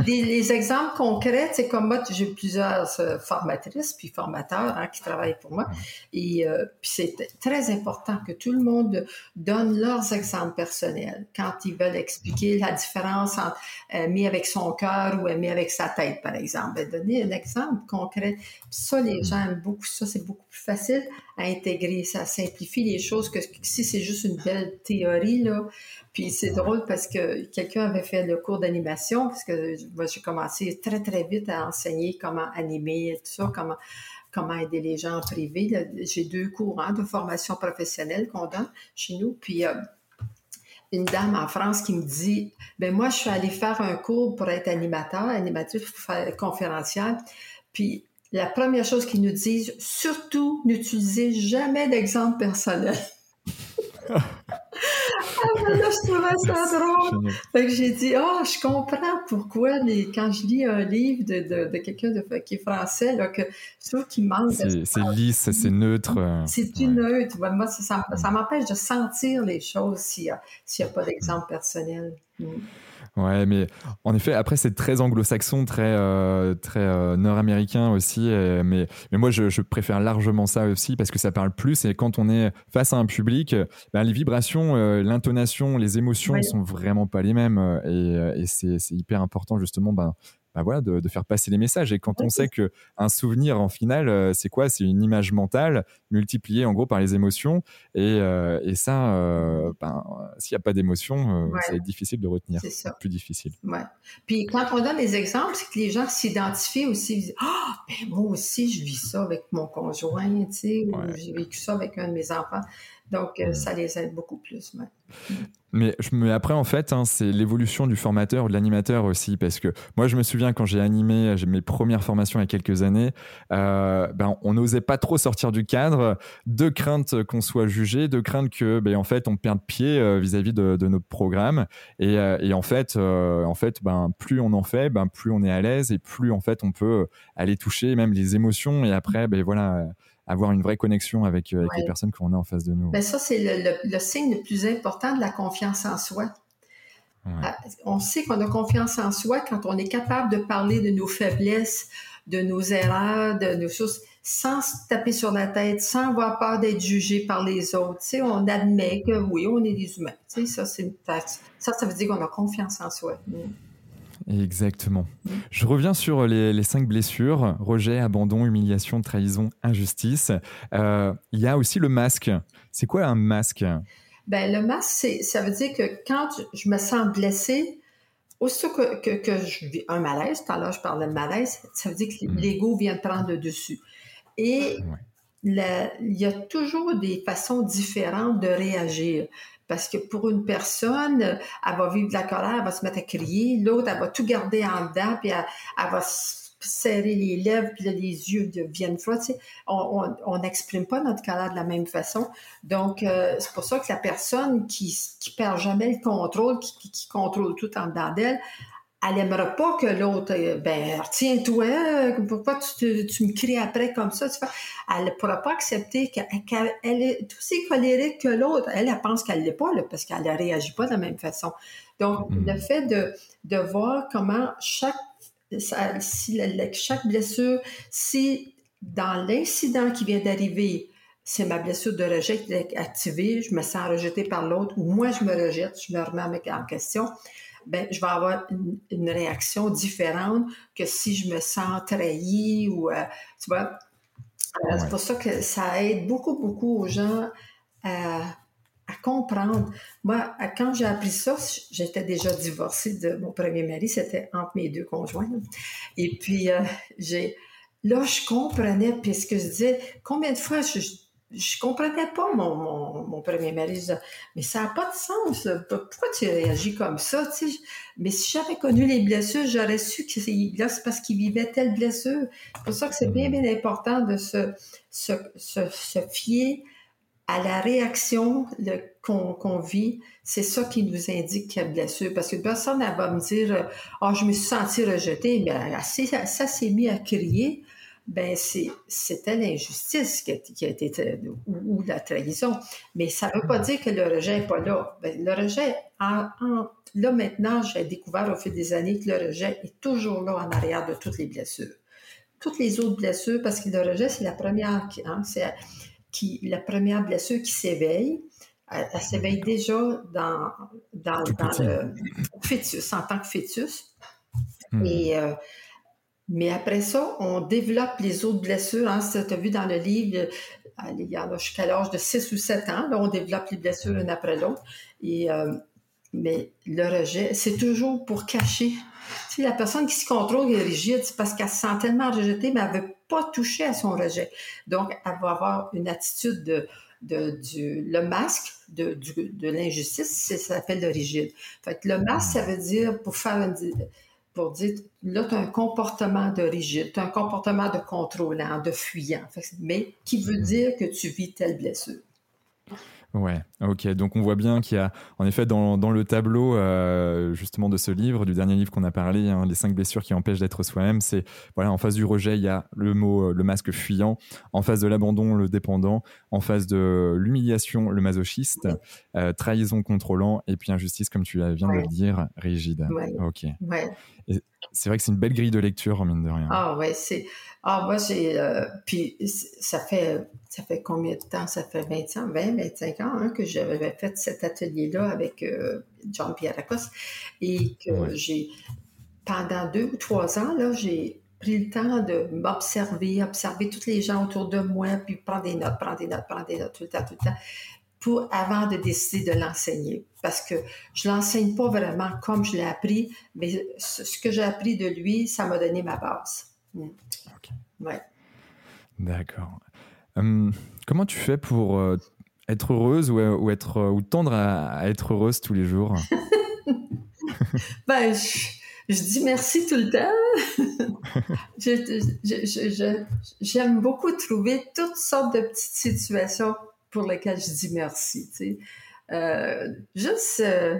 Les exemples concrets, c'est comme moi, j'ai plusieurs euh, formatrices puis formateurs hein, qui travaillent pour moi. Et euh, puis c'est très important que tout le monde donne leurs exemples personnels quand ils veulent expliquer la différence entre aimer avec son cœur ou aimer avec sa tête, par exemple. Ben, donner un exemple concret. ça, les mm. gens aiment beaucoup ça. C'est beaucoup plus facile à intégrer. Ça simplifie les choses que si c'est juste une belle théorie, là. Puis c'est drôle parce que quelqu'un avait fait le cours d'animation, parce que j'ai commencé très, très vite à enseigner comment animer, tout ça, comment, comment aider les gens en privé. J'ai deux cours hein, de formation professionnelle qu'on donne chez nous. Puis euh, une dame en France qui me dit, ben moi, je suis allée faire un cours pour être animateur, animatrice conférenciale. Puis la première chose qu'ils nous disent, surtout, n'utilisez jamais d'exemple personnel. ah, ben là, je trouvais ça drôle. Fait que j'ai dit, ah, oh, je comprends pourquoi les, quand je lis un livre de, de, de quelqu'un qui est français, là, que je trouve qu'il manque. C'est lisse, c'est neutre. Euh, c'est du neutre. Moi, ça, ça, m'empêche de sentir les choses s'il n'y a, a, pas d'exemple personnel. Mm. Ouais, mais en effet, après, c'est très anglo-saxon, très, euh, très euh, nord-américain aussi. mais, mais moi, je, je, préfère largement ça aussi parce que ça parle plus. Et quand on est face à un public, ben, les vibrations, euh, l'intonation, les émotions ne sont vraiment pas les mêmes. Et, et c'est hyper important, justement, ben, bah voilà, de, de, faire passer les messages. Et quand on sait que un souvenir, en final, euh, c'est quoi? C'est une image mentale multipliée en gros par les émotions. Et, euh, et ça, euh, ben, s'il n'y a pas d'émotion, c'est difficile de retenir. C'est plus difficile. Ouais. Puis quand on donne des exemples, c'est que les gens s'identifient aussi. Ils disent Ah, ben moi aussi, je vis ça avec mon conjoint, tu sais, ou j'ai vécu ça avec un de mes enfants. Donc, mmh. ça les aide beaucoup plus. Mais, mais après, en fait, hein, c'est l'évolution du formateur ou de l'animateur aussi. Parce que moi, je me souviens quand j'ai animé mes premières formations il y a quelques années, euh, ben, on n'osait pas trop sortir du cadre, de crainte qu'on soit jugé, de crainte que, ben, en fait, on perde pied euh, vis-à-vis de, de, notre programme. Et, euh, et en fait, en fait ben, plus on en fait, ben, plus on est à l'aise et plus, en fait, on peut aller toucher même les émotions. Et après, ben, voilà avoir une vraie connexion avec, euh, les personnes qu'on a en face de nous. Ben ça, c'est le, signe le plus important de la confiance en soi. Ah, on sait qu'on a confiance en soi quand on est capable de parler de nos faiblesses, de nos erreurs, de nos choses, sans se taper sur la tête, sans avoir peur d'être jugé par les autres. Tu on admet que oui, on est des humains. ça, ça, ça veut dire qu'on a confiance en soi. Mm. Exactement. Je reviens sur les, cinq blessures rejet, abandon, humiliation, trahison, injustice. Euh, il y a aussi le masque. C'est quoi un masque? Ben, Le masque, ça veut dire que quand je me sens blessée, aussitôt que, que, je vis un malaise, tout à l'heure je parlais de malaise, ça veut dire que mm. l'ego vient prendre le dessus. Et il y a toujours des façons différentes de réagir. Parce que pour une personne, elle va vivre de la colère, elle va se mettre à crier. L'autre, elle va tout garder en dedans, puis elle, va serrer les lèvres, puis les yeux deviennent froids. on n'exprime pas notre colère de la même façon. Donc, euh, c'est pour ça que la personne qui, perd jamais le contrôle, qui contrôle tout en dedans d'elle, elle n'aimerait pas que l'autre, euh, ben, retiens-toi, pourquoi tu, tu, me cries après comme ça? Tu elle ne pourra pas accepter qu'elle est aussi colérique que l'autre. Elle, elle pense qu'elle ne l'est pas, parce qu'elle ne réagit pas de la même façon. Donc, mm. le fait de, de voir comment chaque, si chaque blessure, si dans l'incident qui vient d'arriver, c'est ma blessure de rejet qui est activée, je me sens rejetée par l'autre, ou moi je me rejette, je me remets en question, ben, je vais avoir une, réaction différente que si je me sens trahie ou, euh, tu vois. C'est pour ça que ça aide beaucoup, beaucoup aux gens à, comprendre. Moi, quand j'ai appris ça, j'étais déjà divorcée de mon premier mari, c'était entre mes deux conjoints. Et puis, euh, j'ai, là, je comprenais, puis ce que je disais, combien de fois je, je comprenais pas mon, mon, premier mari. mais ça n'a pas de sens. Pourquoi tu réagis comme ça? Mais si j'avais connu les blessures, j'aurais su que c'est parce qu'il vivait telle blessure. C'est pour ça que c'est bien, bien important de se, se, se, fier à la réaction qu'on vit, c'est ça qui nous indique qu'il y a blessure. Parce que personne ne va me dire Ah, oh, je me suis senti rejeté, mais ça, ça s'est mis à crier. Ben, c'était l'injustice qui, a été, ou, la trahison. Mais ça ne veut pas dire que le rejet n'est pas là. Ben, le rejet, là maintenant, j'ai découvert au fil des années que le rejet est toujours là en arrière de toutes les blessures. Toutes les autres blessures, parce que le rejet, c'est la première, hein, c'est qui, la première blessure qui s'éveille, elle, s'éveille déjà dans, dans, le fœtus, en tant que fœtus. Hmm. Et, euh, mais après ça, on développe les autres blessures. Hein, tu as vu dans le livre, il y a jusqu'à l'âge de 6 ou 7 ans, là, on développe les blessures une après l'autre. Et, euh, mais le rejet, c'est toujours pour cacher. Tu sais, la personne qui se contrôle est rigide, c'est parce qu'elle se sent tellement rejetée, mais elle ne veut pas toucher à son rejet. Donc, elle va avoir une attitude de, de, du, le masque de, de l'injustice, ça s'appelle le rigide. Fait que le masque, ça veut dire, pour faire une, pour dire, là, tu as un comportement de rigide, tu as un comportement de contrôlant, de fuyant, mais qui veut dire que tu vis telle blessure? Ouais, ok. Donc on voit bien qu'il y a, en effet, dans, dans le tableau euh, justement de ce livre, du dernier livre qu'on a parlé, hein, les cinq blessures qui empêchent d'être soi-même, c'est voilà, en face du rejet, il y a le mot, euh, le masque fuyant, en face de l'abandon, le dépendant, en face de l'humiliation, le masochiste, euh, trahison contrôlant, et puis injustice, comme tu viens de le dire, rigide. Ouais. Ok. Ouais. C'est vrai que c'est une belle grille de lecture, mine de rien. Ah ouais, c'est. Ah, moi, j'ai. Euh, puis, ça fait, ça fait combien de temps? Ça fait 20 ans, 20, 25 ans hein, que j'avais fait cet atelier-là avec euh, Jean-Pierre Lacoste. Et que j'ai. Pendant deux ou trois ans, là, j'ai pris le temps de m'observer, observer tous les gens autour de moi, puis prendre des notes, prendre des notes, prendre des notes tout le temps, tout le temps pour, avant de décider de l'enseigner. Parce que je ne l'enseigne pas vraiment comme je l'ai appris, mais ce que j'ai appris de lui, ça m'a donné ma base. Ouais. D'accord. Hum, comment tu fais pour euh, être heureuse ou, être, ou tendre à, être heureuse tous les jours? (laughs) (laughs) Ben, je, dis merci tout le temps. (laughs) J'aime beaucoup trouver toutes sortes de petites situations pour lequel je dis merci. Tu sais. Euh, juste, euh,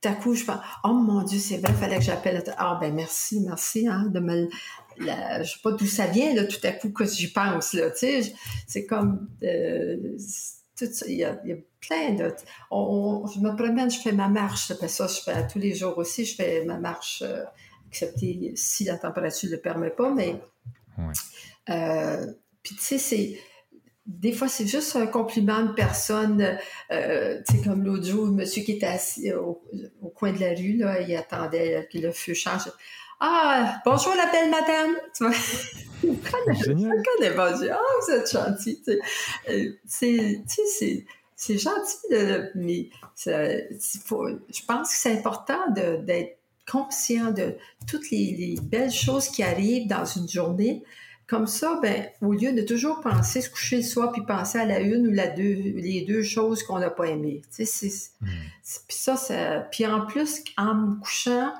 tout à coup, je pense, oh mon Dieu, c'est vrai, il fallait que j'appelle. Ah, ben merci, merci hein, de me. La, je sais pas d'où ça vient, là, tout à coup, que j'y pense. Là, tu sais, c'est comme. Euh, tout ça, il y, a, il y a plein de. je me promène, je fais ma marche. Ça, ça, je fais tous les jours aussi, je fais ma marche, euh, excepté si la température ne le permet pas, mais. Ouais. Euh, puis, tu sais, c'est des fois, c'est juste un compliment de personne. Euh, tu sais, comme l'autre jour, le monsieur qui était assis au, coin de la rue, là, il attendait que le feu change. Ah, bonjour la belle madame! Tu vois? (laughs) Connaît pas. Ah, vous êtes gentil. Euh, c'est, c'est, c'est gentil, mais faut, je pense que c'est important d'être conscient de toutes les, les, belles choses qui arrivent dans une journée comme ça, ben, au lieu de toujours penser, se coucher le soir, puis penser à la une ou la deux, les deux choses qu'on n'a pas aimées. Tu sais, hmm. puis ça, ça, puis en plus, en me couchant,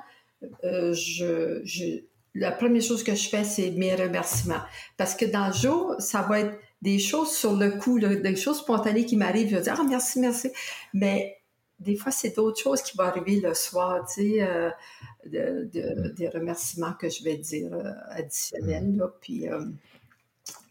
euh, je, la première chose que je fais, c'est mes remerciements. Parce que dans le jour, ça va être des choses sur le coup, des choses spontanées qui m'arrivent. Je vais dire, ah, merci, merci. Mais des fois, c'est d'autres choses qui vont arriver le soir, tu sais, euh, de, des remerciements que je vais dire euh, additionnels. Là, puis, euh,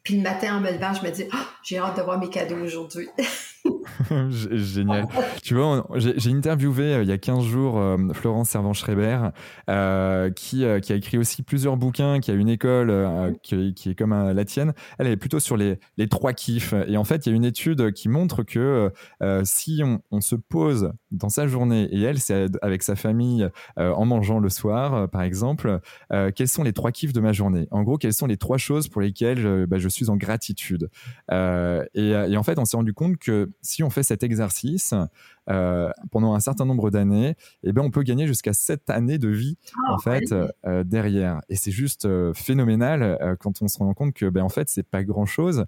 puis le matin, en me levant, je me dis, ah, j'ai hâte de voir mes cadeaux aujourd'hui. (laughs) (laughs) Génial. tu vois, j'ai interviewé euh, il y a 15 jours euh, Florence Servan-Schreiber, euh, qui, qui, a écrit aussi plusieurs bouquins, qui a une école qui, qui, est comme la tienne. Elle est plutôt sur les, les, trois kiffs. Et en fait, il y a une étude qui montre que si on, on, se pose dans sa journée, et elle, c'est avec sa famille en mangeant le soir, par exemple, quels sont les trois kiffs de ma journée? En gros, quelles sont les trois choses pour lesquelles je, bah, suis en gratitude? Et, et en fait, on s'est rendu compte que si on fait cet exercice, pendant un certain nombre d'années, eh ben on peut gagner jusqu'à 7 années de vie ah, en fait derrière. Et c'est juste phénoménal quand on se rend compte que ben en fait c'est pas grand chose.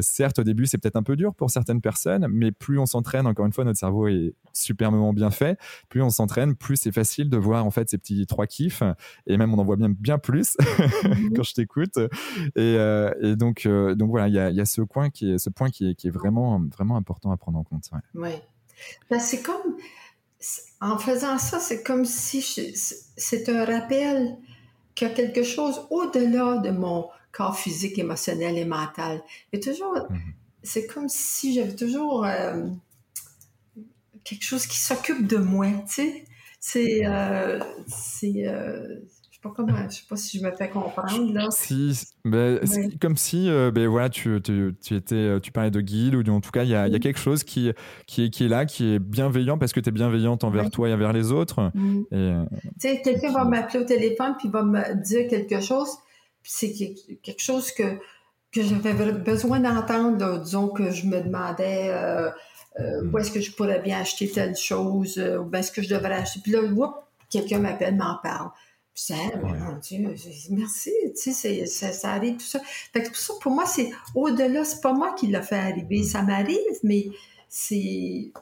certes au début c'est peut-être un peu dur pour certaines personnes, mais plus on s'entraîne, encore une fois notre cerveau est superbement bien fait, plus on s'entraîne, plus c'est facile de voir en fait ces petits trois kiffs et même on en voit bien bien plus (laughs) mhm. quand je t'écoute. Et, et, donc donc voilà il y a, y a, ce point qui est ce point qui est, qui est vraiment vraiment important à prendre en compte. Ouais. Ben, c'est comme en faisant ça, c'est comme si c'est un rappel qu'il y a quelque chose au-delà de mon corps physique, émotionnel et mental. Et toujours, mm-hmm. c'est comme si j'avais toujours euh, quelque chose qui s'occupe de moi, tu sais. C'est, euh, c'est, euh, pas comment, je sais pas si je me fais comprendre là. Si, ben, comme si, euh, ben voilà, tu, tu, tu, étais, euh, tu parlais de guide ou en tout cas, il y a, y a, quelque chose qui, qui, est, qui est là, qui est bienveillant parce que tu es bienveillante envers toi et envers les autres. Mm. Euh, tu sais, quelqu'un va m'appeler au téléphone puis va me dire quelque chose, c'est quelque chose que, que j'avais besoin d'entendre. Disons que je me demandais. Mm. où est-ce que je pourrais bien acheter telle chose, où est-ce que je devrais acheter. Puis là, quelqu'un m'appelle, m'en parle ça, mon Dieu, merci, tu sais, ça, arrive, tout ça. Fait que pour ça, pour moi, c'est au-delà, c'est pas moi qui l'a fait arriver, ça m'arrive, mais c'est.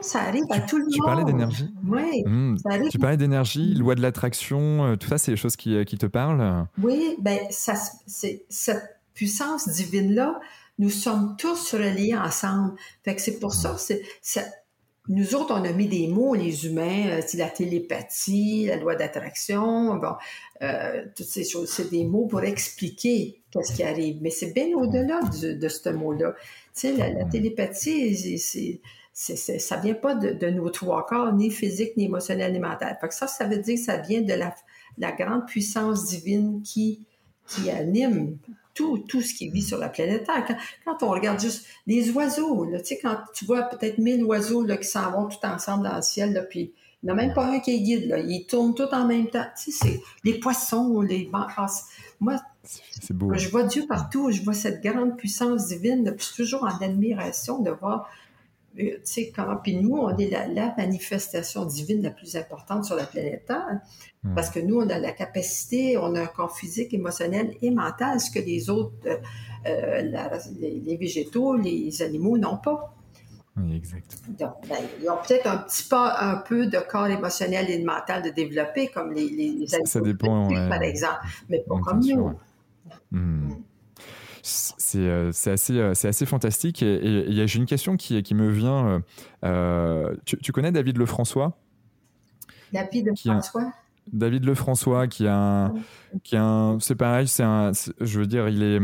Ça, arrive à tout le monde. Tu parlais d'énergie? Oui. Mmh. Tu parlais d'énergie, loi de l'attraction, euh, tout ça, c'est des choses qui, euh, qui te parlent? Oui, ben ça, c'est, cette puissance divine-là, nous sommes tous reliés ensemble. Fait que c'est pour ça, c'est, nous autres, on a mis des mots, les humains, euh, c'est la télépathie, la loi d'attraction, bon, euh, toutes ces choses, c'est des mots pour expliquer qu'est-ce qui arrive. Mais c'est bien au-delà de, ce mot-là. Tu sais, la, télépathie, c'est, c'est, ça vient pas de, nos trois corps, ni physique, ni émotionnel, ni mental. Fait que ça, ça veut dire que ça vient de la, la grande puissance divine qui, qui anime tout, tout ce qui vit sur la planète Terre. Quand, on regarde juste les oiseaux, tu sais, quand tu vois peut-être mille oiseaux là, qui s'en vont tout ensemble dans le ciel, là, puis il n'y en a même pas un qui est guide, là. ils tournent tous en même temps. Tu sais, c'est les poissons, les Moi, beau. je vois Dieu partout, je vois cette grande puissance divine, depuis toujours en admiration de voir tu sais. Puis nous, on est la, manifestation divine la plus importante sur la planète Terre. Parce que nous, on a la capacité, on a un corps physique, émotionnel et mental, ce que les autres, euh, euh, les, végétaux, les animaux n'ont pas. Oui, exact. Donc, ben, ils ont peut-être un petit pas, un peu de corps émotionnel et de mental de développer, comme les, les, animaux. Ça dépend, par exemple, mais pas comme nous. Hmm. Hmm. Euh, c'est assez, assez fantastique. Et, j'ai une question qui, qui me vient. tu, tu, connais David Lefrançois? David Lefrançois? David Lefrançois, qui a qui a c'est pareil, c'est un, je veux dire, il est,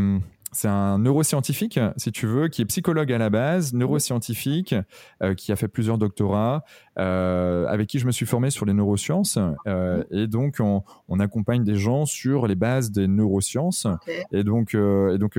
c'est un neuroscientifique, si tu veux, qui est psychologue à la base, neuroscientifique, euh, qui a fait plusieurs doctorats, euh, avec qui je me suis formé sur les neurosciences. Euh, et donc, on, on, accompagne des gens sur les bases des neurosciences. Et donc, et donc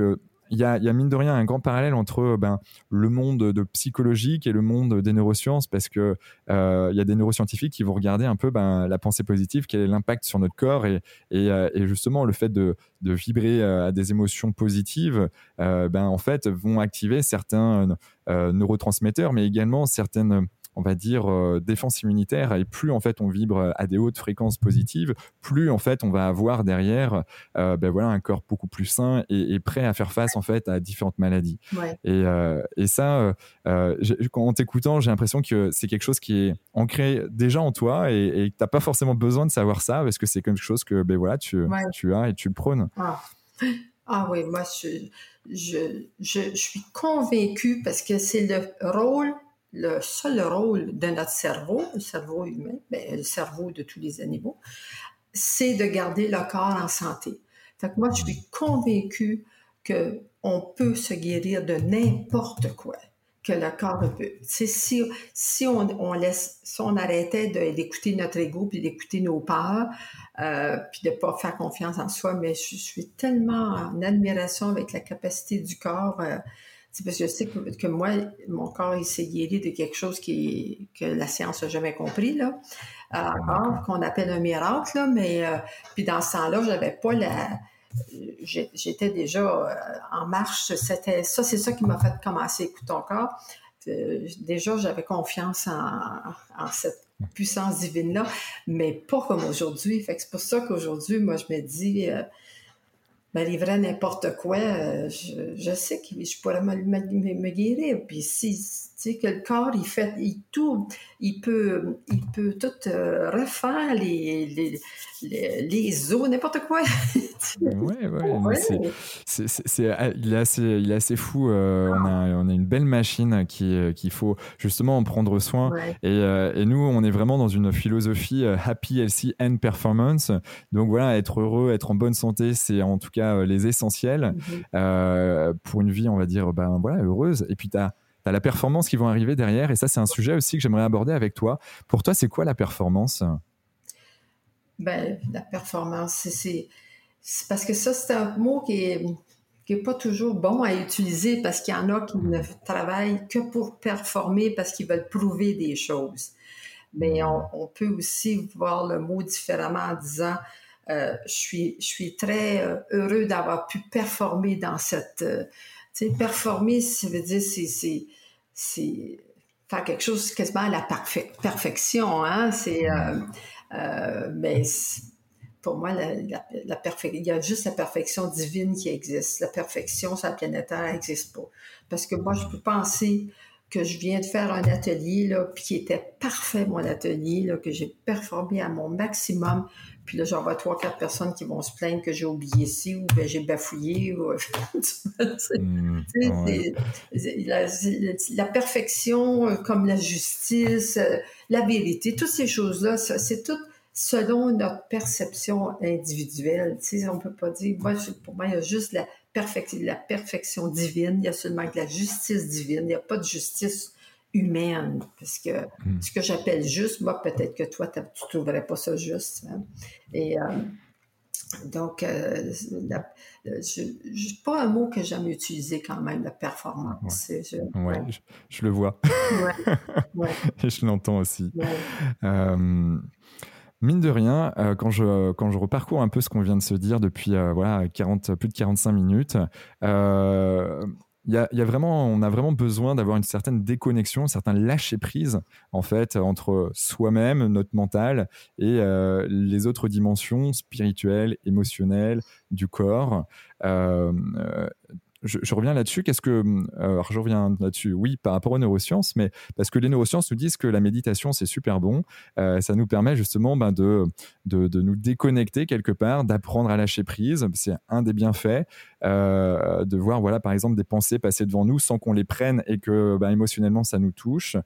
il y a, mine de rien un grand parallèle entre euh, ben, le monde de psychologique et le monde des neurosciences parce que euh, y a des neuroscientifiques qui vont regarder un peu ben, la pensée positive, quel est l'impact sur notre corps et, euh, justement le fait de, de vibrer à des émotions positives, ben, en fait, vont activer certains neurotransmetteurs, mais également certaines on va dire, euh, défense immunitaire. Et plus en fait on vibre à des hautes fréquences positives, plus en fait on va avoir derrière, euh, ben voilà, un corps beaucoup plus sain et, prêt à faire face en fait à différentes maladies. Et, euh, et, ça, en t'écoutant, j'ai l'impression que c'est quelque chose qui est ancré déjà en toi et, et tu n'as pas forcément besoin de savoir ça parce que c'est quelque chose que ben voilà, tu, tu as et tu le prônes. Ah. ah oui, moi je, je, je, suis convaincue parce que c'est le rôle le seul rôle de notre cerveau, le cerveau humain, ben, le cerveau de tous les animaux, c'est de garder le corps en santé. Fait que moi, je suis convaincue qu'on peut se guérir de n'importe quoi que le corps peut. C'est si, si on, laisse, si on arrêtait d'écouter notre ego puis d'écouter nos peurs, euh, puis de pas faire confiance en soi, mais je, suis tellement en admiration avec la capacité du corps. Euh, c'est parce que je sais que, moi, mon corps, il s'est guéri de quelque chose qui, que la science n'a jamais compris, là. Euh, qu'on appelle un miracle, là, mais euh, puis dans ce temps-là, j'avais pas la. J'étais déjà euh, en marche. C'était ça, c'est ça qui m'a fait commencer à écouter ton corps. déjà, j'avais confiance en, cette puissance divine-là, mais pas comme aujourd'hui. Fait que c'est pour ça qu'aujourd'hui, moi, je me dis, livrer n'importe quoi, euh, je, sais que je pourrais me, me, guérir. Puis si, tu sais, que le corps, il fait, il tout, il peut, il peut tout euh, refaire, les, les, les, os, n'importe quoi. (laughs) oui, oui. C'est, ah, il, est assez, il est assez fou. Euh, on, a, on a une belle machine qui, qu'il faut justement en prendre soin. Et, et, nous, on est vraiment dans une philosophie happy, healthy and performance. Donc voilà, être heureux, être en bonne santé, c'est en tout cas euh, les essentiels mhm. euh, pour une vie, on va dire, ben voilà, heureuse. Et puis tu as la performance qui vont arriver derrière. Et ça, c'est un sujet aussi que j'aimerais aborder avec toi. Pour toi, c'est quoi la performance? Ben, La performance, c'est parce que ça, c'est un mot qui est, qui est pas toujours bon à utiliser parce qu'il y en a qui ne travaillent que pour performer parce qu'ils veulent prouver des choses. Mais on, peut aussi voir le mot différemment en disant euh, je, suis, je suis très euh, heureux d'avoir pu performer dans cette... Euh, sais, performer, ça veut dire c'est, c'est, faire quelque chose quasiment à la perfection. Hein? C'est, mais pour moi, la, la, il y a juste la perfection divine qui existe. La perfection sur la planète Terre n'existe pas. Parce que moi, je peux penser que je viens de faire un atelier, là, puis qui était parfait, mon atelier, là, que j'ai performé à mon maximum, puis là, j'en vois trois, quatre personnes qui vont se plaindre que j'ai oublié ci ou ben, j'ai bafouillé. Ou... La, perfection, euh, comme la justice, euh, la vérité, toutes ces choses-là, c'est tout selon notre perception individuelle. On ne peut pas dire, moi, pour moi, il y a juste la, la perfection divine, il y a seulement que la justice divine, il n'y a pas de justice humaine. Parce que hmm. ce que j'appelle juste, moi, peut-être que toi, tu ne trouverais pas ça juste. Hein. Et euh, donc, euh, je, pas un mot que j'aime utiliser quand même, la performance. Je, ouais, Je, le vois. (laughs) Je l'entends aussi. Euh, mine de rien, quand, je, quand je reparcours un peu ce qu'on vient de se dire depuis voilà, 40, plus de 45 minutes, il y a, vraiment, on a vraiment besoin d'avoir une certaine déconnexion, un certain lâcher prise en fait entre soi-même, notre mental et euh, les autres dimensions spirituelles, émotionnelles du corps. Euh, euh, je, reviens là-dessus. Qu'est-ce que, euh, alors je reviens là-dessus. Oui, par rapport aux neurosciences, mais parce que les neurosciences nous disent que la méditation c'est super bon. Euh, ça nous permet justement ben, de, de, nous déconnecter quelque part, d'apprendre à lâcher prise. C'est un des bienfaits euh, de voir, voilà, par exemple, des pensées passer devant nous sans qu'on les prenne et que ben, émotionnellement ça nous touche.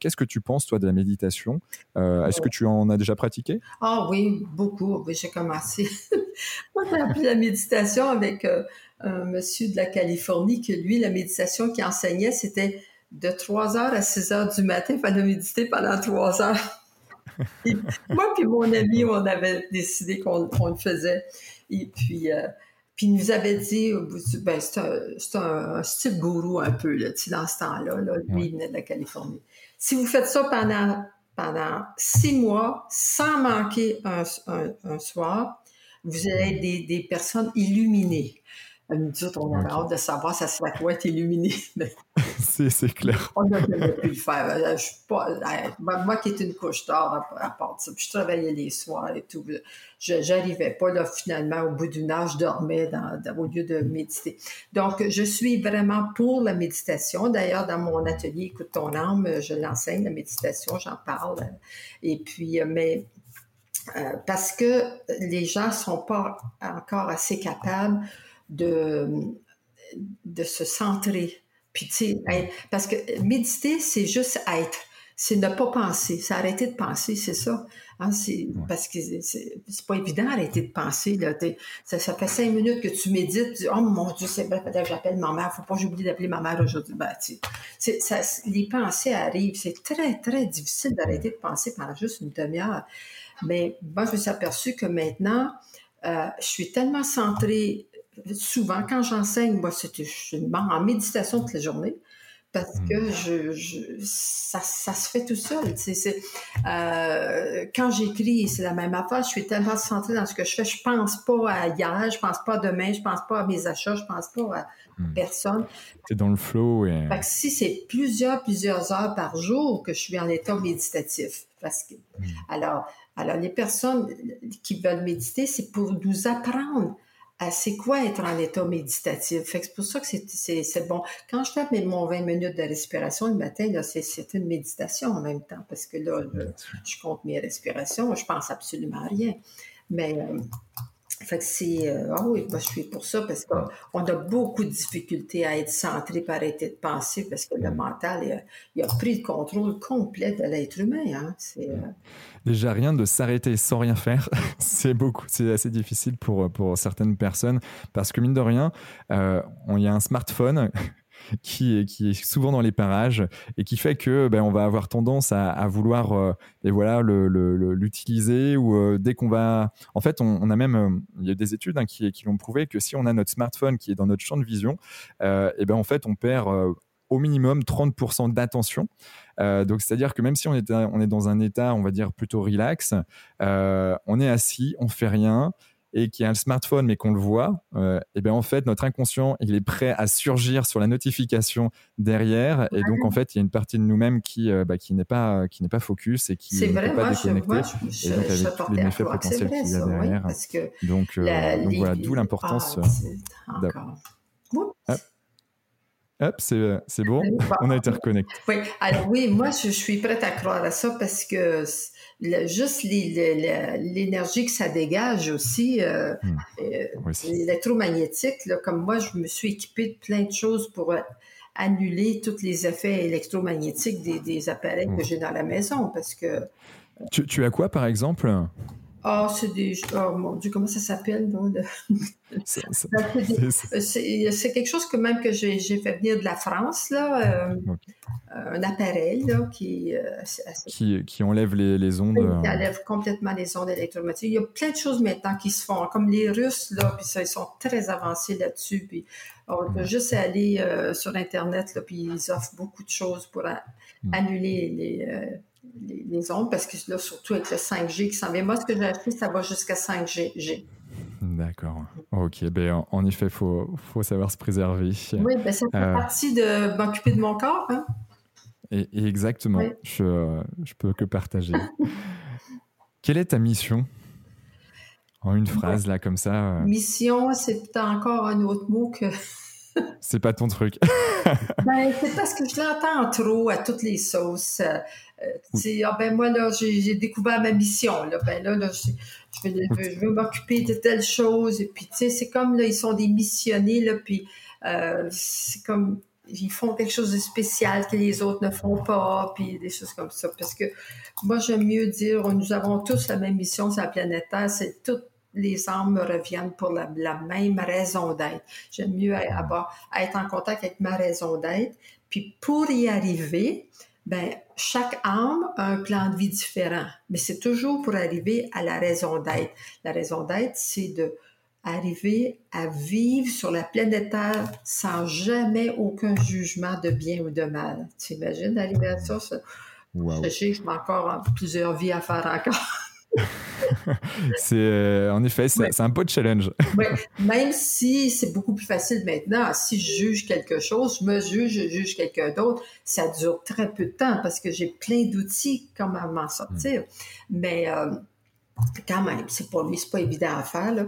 Qu'est-ce que tu penses toi de la méditation? Est-ce que tu en as déjà pratiqué? Ah oui, beaucoup. j'ai commencé. (laughs) Moi, j'ai appris la méditation avec un monsieur de la Californie que lui, la méditation qu'il enseignait, c'était de 3 heures à 6 heures du matin, il fallait méditer pendant 3 heures. (laughs) moi puis mon ami, on avait décidé qu'on le faisait. Et puis, euh, puis il nous avait dit, ben, c'est un, style gourou un peu, là, dans ce temps-là. lui, il venait de la Californie. Si vous faites ça pendant, pendant six mois, sans manquer un, soir, vous allez être des, des personnes illuminées. Nous autres, on avait hâte de savoir ça serait quoi être illuminé. (laughs) c'est clair. On n'a jamais pu le faire. Euh, je suis pas, euh, moi qui étais une couche tard à, part ça, puis je travaillais les soirs et tout. Je n'arrivais pas, là, finalement, au bout d'une heure, je dormais dans, au lieu de méditer. Donc, je suis vraiment pour la méditation. D'ailleurs, dans mon atelier Écoute ton âme, je l'enseigne, la méditation, j'en parle. Et puis, euh, mais parce que les gens ne sont pas encore assez capables de, de se centrer. Puis, tu sais, parce que méditer, c'est juste être. C'est ne pas penser. C'est arrêter de penser, c'est ça. Hein, parce que c'est pas évident d'arrêter de penser. Là. Ça, ça, fait cinq minutes que tu médites. Tu dis, oh mon Dieu, c'est vrai, que j'appelle ma mère. Faut pas que j'oublie d'appeler ma mère aujourd'hui. Ben, ça, les pensées arrivent. C'est très, très difficile d'arrêter de penser pendant juste une demi-heure. Mais moi, je me suis aperçue que maintenant, euh, je suis tellement centrée souvent, quand j'enseigne, moi, c'était en méditation toute la journée. parce que hmm. je, je ça, ça, se fait tout seul. C'est, euh, quand j'écris, c'est la même affaire. Je suis tellement centrée dans ce que je fais. Je pense pas à hier, je pense pas à demain, je pense pas à mes achats, je pense pas à hmm. personne. C'est dans le flow. Et... Fait que si c'est plusieurs, plusieurs heures par jour que je suis en état méditatif, parce que, hmm. alors, alors les personnes qui veulent méditer, c'est pour nous apprendre c'est quoi être en état méditatif? c'est pour ça que c'est bon. Quand je fais mon 20 minutes de respiration le matin, c'est une méditation en même temps, parce que là, je compte mes respirations, je pense absolument à rien. Mais euh, fait que c'est. Euh, ah oui, moi je suis pour ça parce qu'on a beaucoup de difficultés à être centré, par arrêter de penser parce que le mm. mental, il a, pris le contrôle complet de l'être humain. Hein. C'est. Euh, Déjà, rien de s'arrêter sans rien faire, (laughs) c'est beaucoup, c'est assez difficile pour, pour certaines personnes parce que mine de rien, euh, il y a un smartphone qui est, souvent dans les parages et qui fait que ben, on va avoir tendance à, vouloir euh, et voilà l'utiliser ou euh, dès qu'on va en fait on, a même euh, il y a des études hein, qui, qui l'ont prouvé que si on a notre smartphone qui est dans notre champ de vision et ben en fait on perd au minimum 30% d'attention. donc, c'est-à-dire que même si on est, on est dans un état, on va dire, plutôt relax, on est assis, on fait rien, et qui a un smartphone mais qu'on le voit, euh, et bien en fait notre inconscient il est prêt à surgir sur la notification derrière et donc en fait il y a une partie de nous-mêmes qui euh, bah, qui n'est pas qui n'est pas focus et qui n'est pas déconnecté et donc avec tous les méfaits potentiels qu'il y a derrière. donc, euh, donc voilà d'où l'importance. Ah, Hop, c'est bon, on a été reconnecté. Oui, alors oui, moi je, suis prête à croire à ça parce que juste l'énergie que ça dégage aussi, euh, hmm. euh l'électromagnétique, comme moi je me suis équipée de plein de choses pour annuler tous les effets électromagnétiques des, appareils que hmm. j'ai dans la maison parce que... Tu, tu as quoi par exemple? Ah, c'est des. Oh mon Dieu, comment ça s'appelle? (laughs) C'est quelque chose que même que j'ai fait venir de la France, là. Euh, un appareil, là, qui, euh, qui. qui, enlève les, les ondes. Qui euh. enlève complètement les ondes électromagnétiques. Il y a plein de choses maintenant qui se font, comme les Russes, là, puis ça, ils sont très avancés là-dessus. Puis on peut juste aller sur Internet, là, puis ils offrent beaucoup de choses pour mm. annuler les les, ondes, parce que là, surtout avec le 5G qui s'en vient. Moi, ce que j'ai acheté, ça va jusqu'à 5G. D'accord. Ok. Ben, en, effet, il faut, faut, savoir se préserver. Oui, ben, ça fait euh, partie de m'occuper de mon corps. Hein? Et, exactement. Je ne peux que partager. (laughs) Quelle est ta mission? En une phrase, là, comme ça. Euh. Mission, c'est encore un autre mot que. C'est pas ton truc. (laughs) ben, c'est parce que je l'entends trop à toutes les sauces. Euh, ah ben moi, là, j'ai découvert ma mission. Là, ben là, je, veux, m'occuper de telle chose. Et puis, tu sais, c'est comme, là, ils sont des missionnés, puis euh, c'est comme, ils font quelque chose de spécial que les autres ne font pas, puis des choses comme ça. Parce que moi, j'aime mieux dire, nous avons tous la même mission sur la planète Terre, c'est toutes les âmes me reviennent pour la, même raison d'être. J'aime mieux avoir, être en contact avec ma raison d'être. Puis pour y arriver, ben, chaque âme a un plan de vie différent, mais c'est toujours pour arriver à la raison d'être. La raison d'être, c'est de arriver à vivre sur la planète Terre sans jamais aucun jugement de bien ou de mal. Tu imagines d'arriver à ça? Je sais que j'ai encore plusieurs vies à faire encore. (laughs) c'est euh, en effet, c'est un peu de challenge. (laughs) Même si c'est beaucoup plus facile maintenant, si je juge quelque chose, je me juge, je juge quelqu'un d'autre, ça dure très peu de temps parce que j'ai plein d'outils comment m'en sortir. Hmm. Mais euh, quand même, c'est pas, c'est pas évident à faire.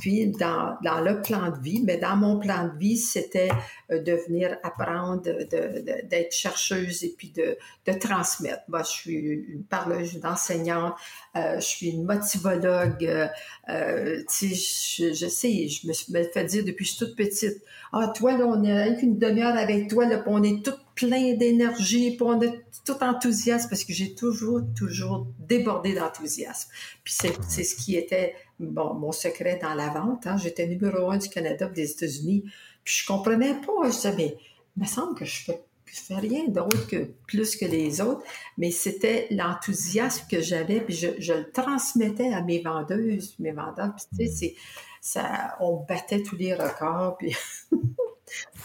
Puis, dans, dans, le plan de vie, mais dans mon plan de vie, c'était euh, de venir apprendre, de, d'être chercheuse et puis de, de transmettre. Moi, je suis une parleuse, une enseignante, euh, je suis une motivologue. Euh, je, sais, je me fait dire depuis que je suis toute petite, ah, toi, là, on est avec une demi-heure avec toi, là, on est tout plein d'énergie, puis on est tout enthousiaste parce que j'ai toujours, toujours débordé d'enthousiasme. Puis c'est ce qui était bon, mon secret dans la vente. Hein. J'étais numéro un du Canada des États-Unis. Puis je comprenais pas. Je disais, mais il me semble que je fais fais rien d'autre que plus que les autres, mais c'était l'enthousiasme que j'avais, puis je, je, le transmettais à mes vendeuses, mes vendeurs. Puis tu sais, ça, on battait tous les records. Puis (laughs)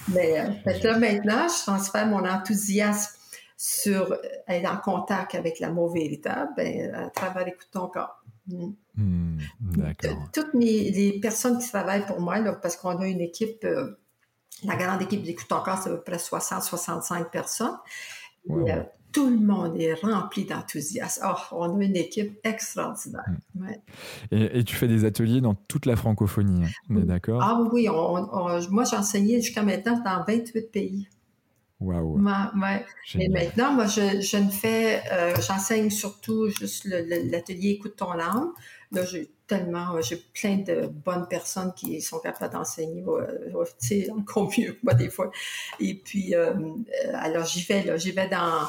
Mais là, maintenant, je transfère mon enthousiasme sur être en contact avec l'amour véritable ben, à travers Écoute ton corps. Mm. Hmm, d'accord. Toutes les personnes qui travaillent pour moi, parce qu'on a une équipe, la grande équipe d'Écoute ton corps, c'est à peu près 60-65 personnes tout le monde est rempli d'enthousiasme. Oh, on a une équipe extraordinaire. Mm. Et, tu fais des ateliers dans toute la francophonie, hein, on est d'accord? Ah oui, moi j'ai enseigné jusqu'à maintenant dans 28 pays. Waouh. Ouais, Et maintenant, moi, je, ne fais, euh, j'enseigne surtout juste l'atelier Écoute ton âme. Là, j'ai tellement, j'ai plein de bonnes personnes qui sont capables d'enseigner, euh, tu sais, encore mieux que moi des fois. Et puis, euh, alors j'y vais, là, j'y vais dans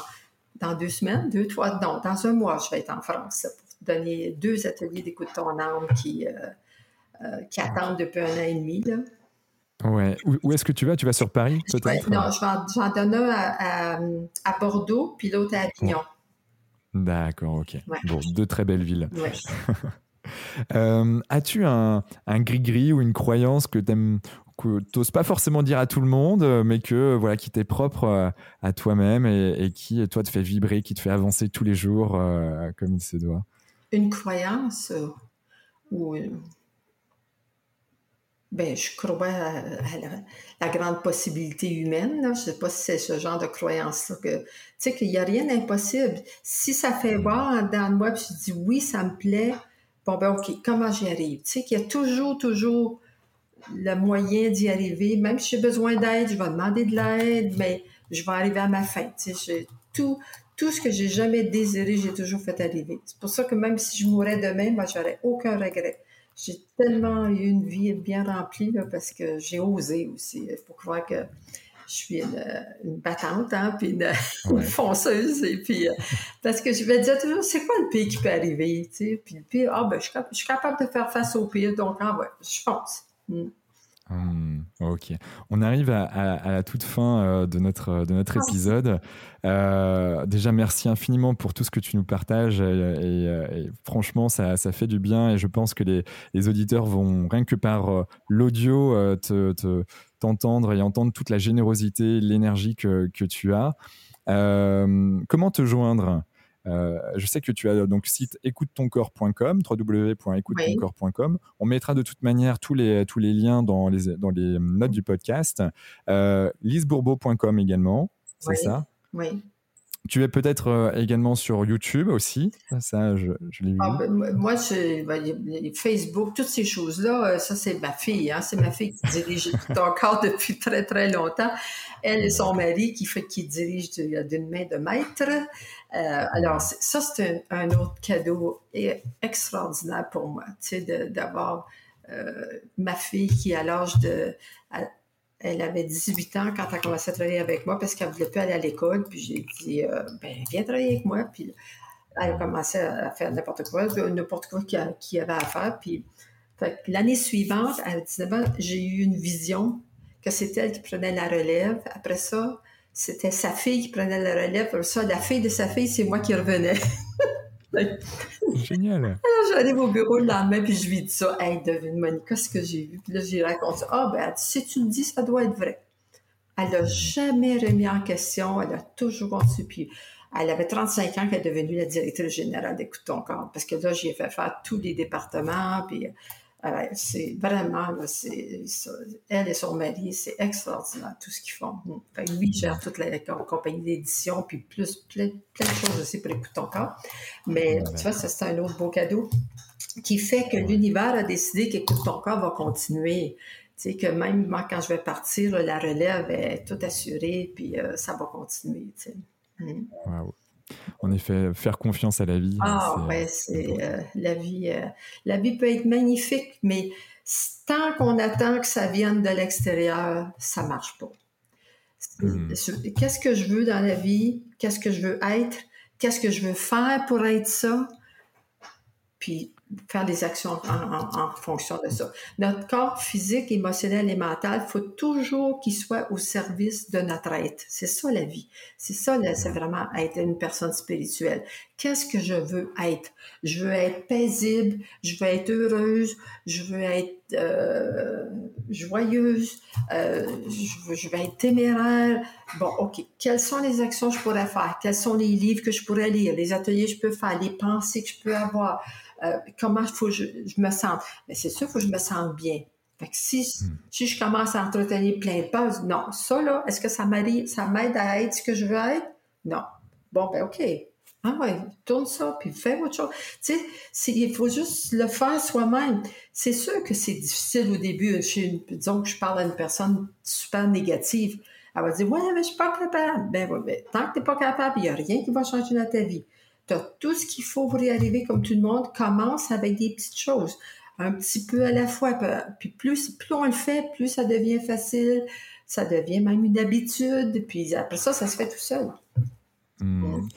dans deux semaines, deux, trois, non, dans un mois, je vais être en France pour donner deux ateliers d'écoute ton âme qui, euh, euh, qui attendent depuis un an et demi. Là. Ouais. Où, est-ce que tu vas? Tu vas sur Paris, peut-être? non, je vais en, donner un à, à, Bordeaux, puis l'autre à Avignon. D'accord, ok. Bon, deux très belles villes. Ouais. (laughs) Euh, as-tu un, un gris-gris ou une croyance que tu aimes que tu n'oses pas forcément dire à tout le monde, euh, mais que voilà, qui t'est propre euh, à toi-même et, qui, toi, te fait vibrer, qui te fait avancer tous les jours euh, comme il se doit Une croyance ou ben, je crois à, la, grande possibilité humaine. Je ne sais pas si c'est ce genre de croyance-là. Tu sais, qu'il n'y a rien d'impossible. Si ça fait voir dans moi, puis je dis oui, ça me plaît, bon, ben, OK, comment j'y arrive? Tu sais, qu'il y a toujours, toujours le moyen d'y arriver. Même si j'ai besoin d'aide, je vais demander de l'aide, mais je vais arriver à ma fin. tout, tout ce que j'ai jamais désiré, j'ai toujours fait arriver. C'est pour ça que même si je mourrais demain, moi, j'aurais aucun regret. J'ai tellement eu une vie bien remplie là, parce que j'ai osé aussi. Il faut croire que je suis une, battante, hein, puis une, (laughs) fonceuse. Et puis, euh, parce que je vais dire toujours, c'est quoi le pire qui peut arriver? Puis le pire, ah, ben, je, suis capable de faire face au pire, donc ah, ouais, je fonce. Mm. Hmm, ok. On arrive à, la toute fin euh, de notre, de notre épisode. Euh, déjà, merci infiniment pour tout ce que tu nous partages. Et, franchement, ça, ça, fait du bien. Et je pense que les, les auditeurs vont, rien que par euh, l'audio, te, t'entendre et entendre toute la générosité, l'énergie que, que tu as. comment te joindre? Euh, je sais que tu as donc site écoute-ton-corps.com, www.écoute-ton-corps.com. On mettra de toute manière tous les, tous les liens dans les, dans les notes du podcast. Euh, lisebourbeau.com également, c'est ça? Oui. Tu es peut-être euh, également sur YouTube aussi, ça je, je l'ai vu. Ah, ben, moi, c'est ben, Facebook, toutes ces choses-là, euh, ça c'est ma fille, hein, c'est ma fille qui dirige (laughs) encore depuis très très longtemps. Elle et son mari qui fait qui dirige d'une main de maître. Euh, alors ça c'est un, autre cadeau extraordinaire pour moi, tu sais, d'avoir ma fille qui à l'âge de elle avait 18 ans quand elle a commencé à travailler avec moi parce qu'elle ne voulait plus aller à l'école. Puis j'ai dit, euh, ben, viens travailler avec moi. Puis elle a commencé à faire n'importe quoi, n'importe quoi qu'il y avait à faire. Puis l'année suivante, à 19 ans, j'ai eu une vision que c'était elle qui prenait la relève. Après ça, c'était sa fille qui prenait la relève. Ça, la fille de sa fille, c'est moi qui revenais. (laughs) Génial. Alors, j'arrive au bureau le lendemain, puis je lui dis ça. Hey, devine, Monica, ce que j'ai vu. Puis là, j'ai raconté Ah, ben, si tu le dis, ça doit être vrai. Elle n'a jamais remis en question. Elle a toujours continué. Puis, elle avait 35 ans qu'elle est devenue la directrice générale d'Écoute ton corps. Parce que là, j'ai fait faire tous les départements. Puis, c'est vraiment, elle et son mari, c'est extraordinaire tout ce qu'ils font. Fait lui, il gère toute la, compagnie d'édition, puis plus plein, plein, de choses aussi pour écouter ton corps. Mais tu vois, ça, c'est un autre beau cadeau qui fait que l'univers a décidé qu'écoute ton corps va continuer. Tu sais, que même moi, quand je vais partir, la relève est tout assurée, puis euh, ça va continuer. Tu sais. Mm en effet, faire confiance à la vie. Ah ouais, c'est euh, la vie. Euh, la vie peut être magnifique, mais tant qu'on attend que ça vienne de l'extérieur, ça marche pas. Hmm. Qu'est-ce que je veux dans la vie? Qu'est-ce que je veux être? Qu'est-ce que je veux faire pour être ça? Puis faire des actions en, fonction de ça. Notre corps physique, émotionnel et mental, faut toujours qu'il soit au service de notre être. C'est ça la vie. C'est ça, c'est vraiment être une personne spirituelle. Qu'est-ce que je veux être? Je veux être paisible, je veux être heureuse, je veux être euh, joyeuse, euh, je, je, vais être téméraire. Bon, OK, quelles sont les actions que je pourrais faire? Quels sont les livres que je pourrais lire? Les ateliers que je peux faire? Les pensées que je peux avoir? Euh, comment faut je, je me sens? Mais c'est sûr, il faut que je me sente bien. Fait que si, hmm. si je commence à entretenir plein de peurs, non, ça là, est-ce que ça m'aide à être ce que je veux être? Non. Bon, ben OK. Ah ouais, tourne ça, puis fais autre chose. Tu sais, il faut juste le faire soi-même. C'est sûr que c'est difficile au début. disons que je parle à une personne super négative. Elle va dire, ouais, mais je suis pas capable. Ben, ouais, ben tant que tu n'es pas capable, il n'y a rien qui va changer dans ta vie. Tu as tout ce qu'il faut pour y arriver comme tout le monde. Commence avec des petites choses. Un petit peu à la fois. Puis plus, plus on le fait, plus ça devient facile. Ça devient même une habitude. Puis après ça, ça se fait tout seul. Hmm.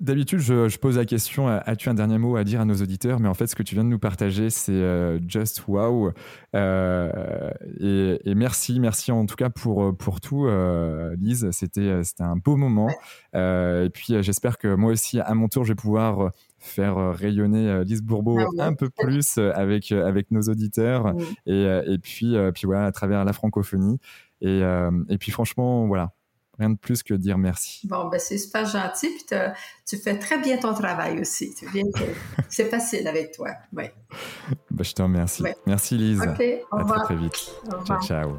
D'habitude, je, pose la question as-tu un dernier mot à dire à nos auditeurs? Mais en fait, ce que tu viens de nous partager, c'est euh, just wow. Euh, et, merci, merci en tout cas pour, pour tout, euh, Lise. C'était un beau moment. et puis, j'espère que moi aussi, à mon tour, je vais pouvoir faire rayonner Lise Bourbeau ah un peu plus avec, avec nos auditeurs. Et, et, puis, puis voilà, à travers la francophonie. Et, et puis, franchement, voilà rien de plus que dire merci. Bon, ben c'est super gentil, puis tu fais très bien ton travail aussi. (laughs) c'est facile avec toi. Ben, je te remercie. Merci Lise. À très très vite. Ciao, ciao.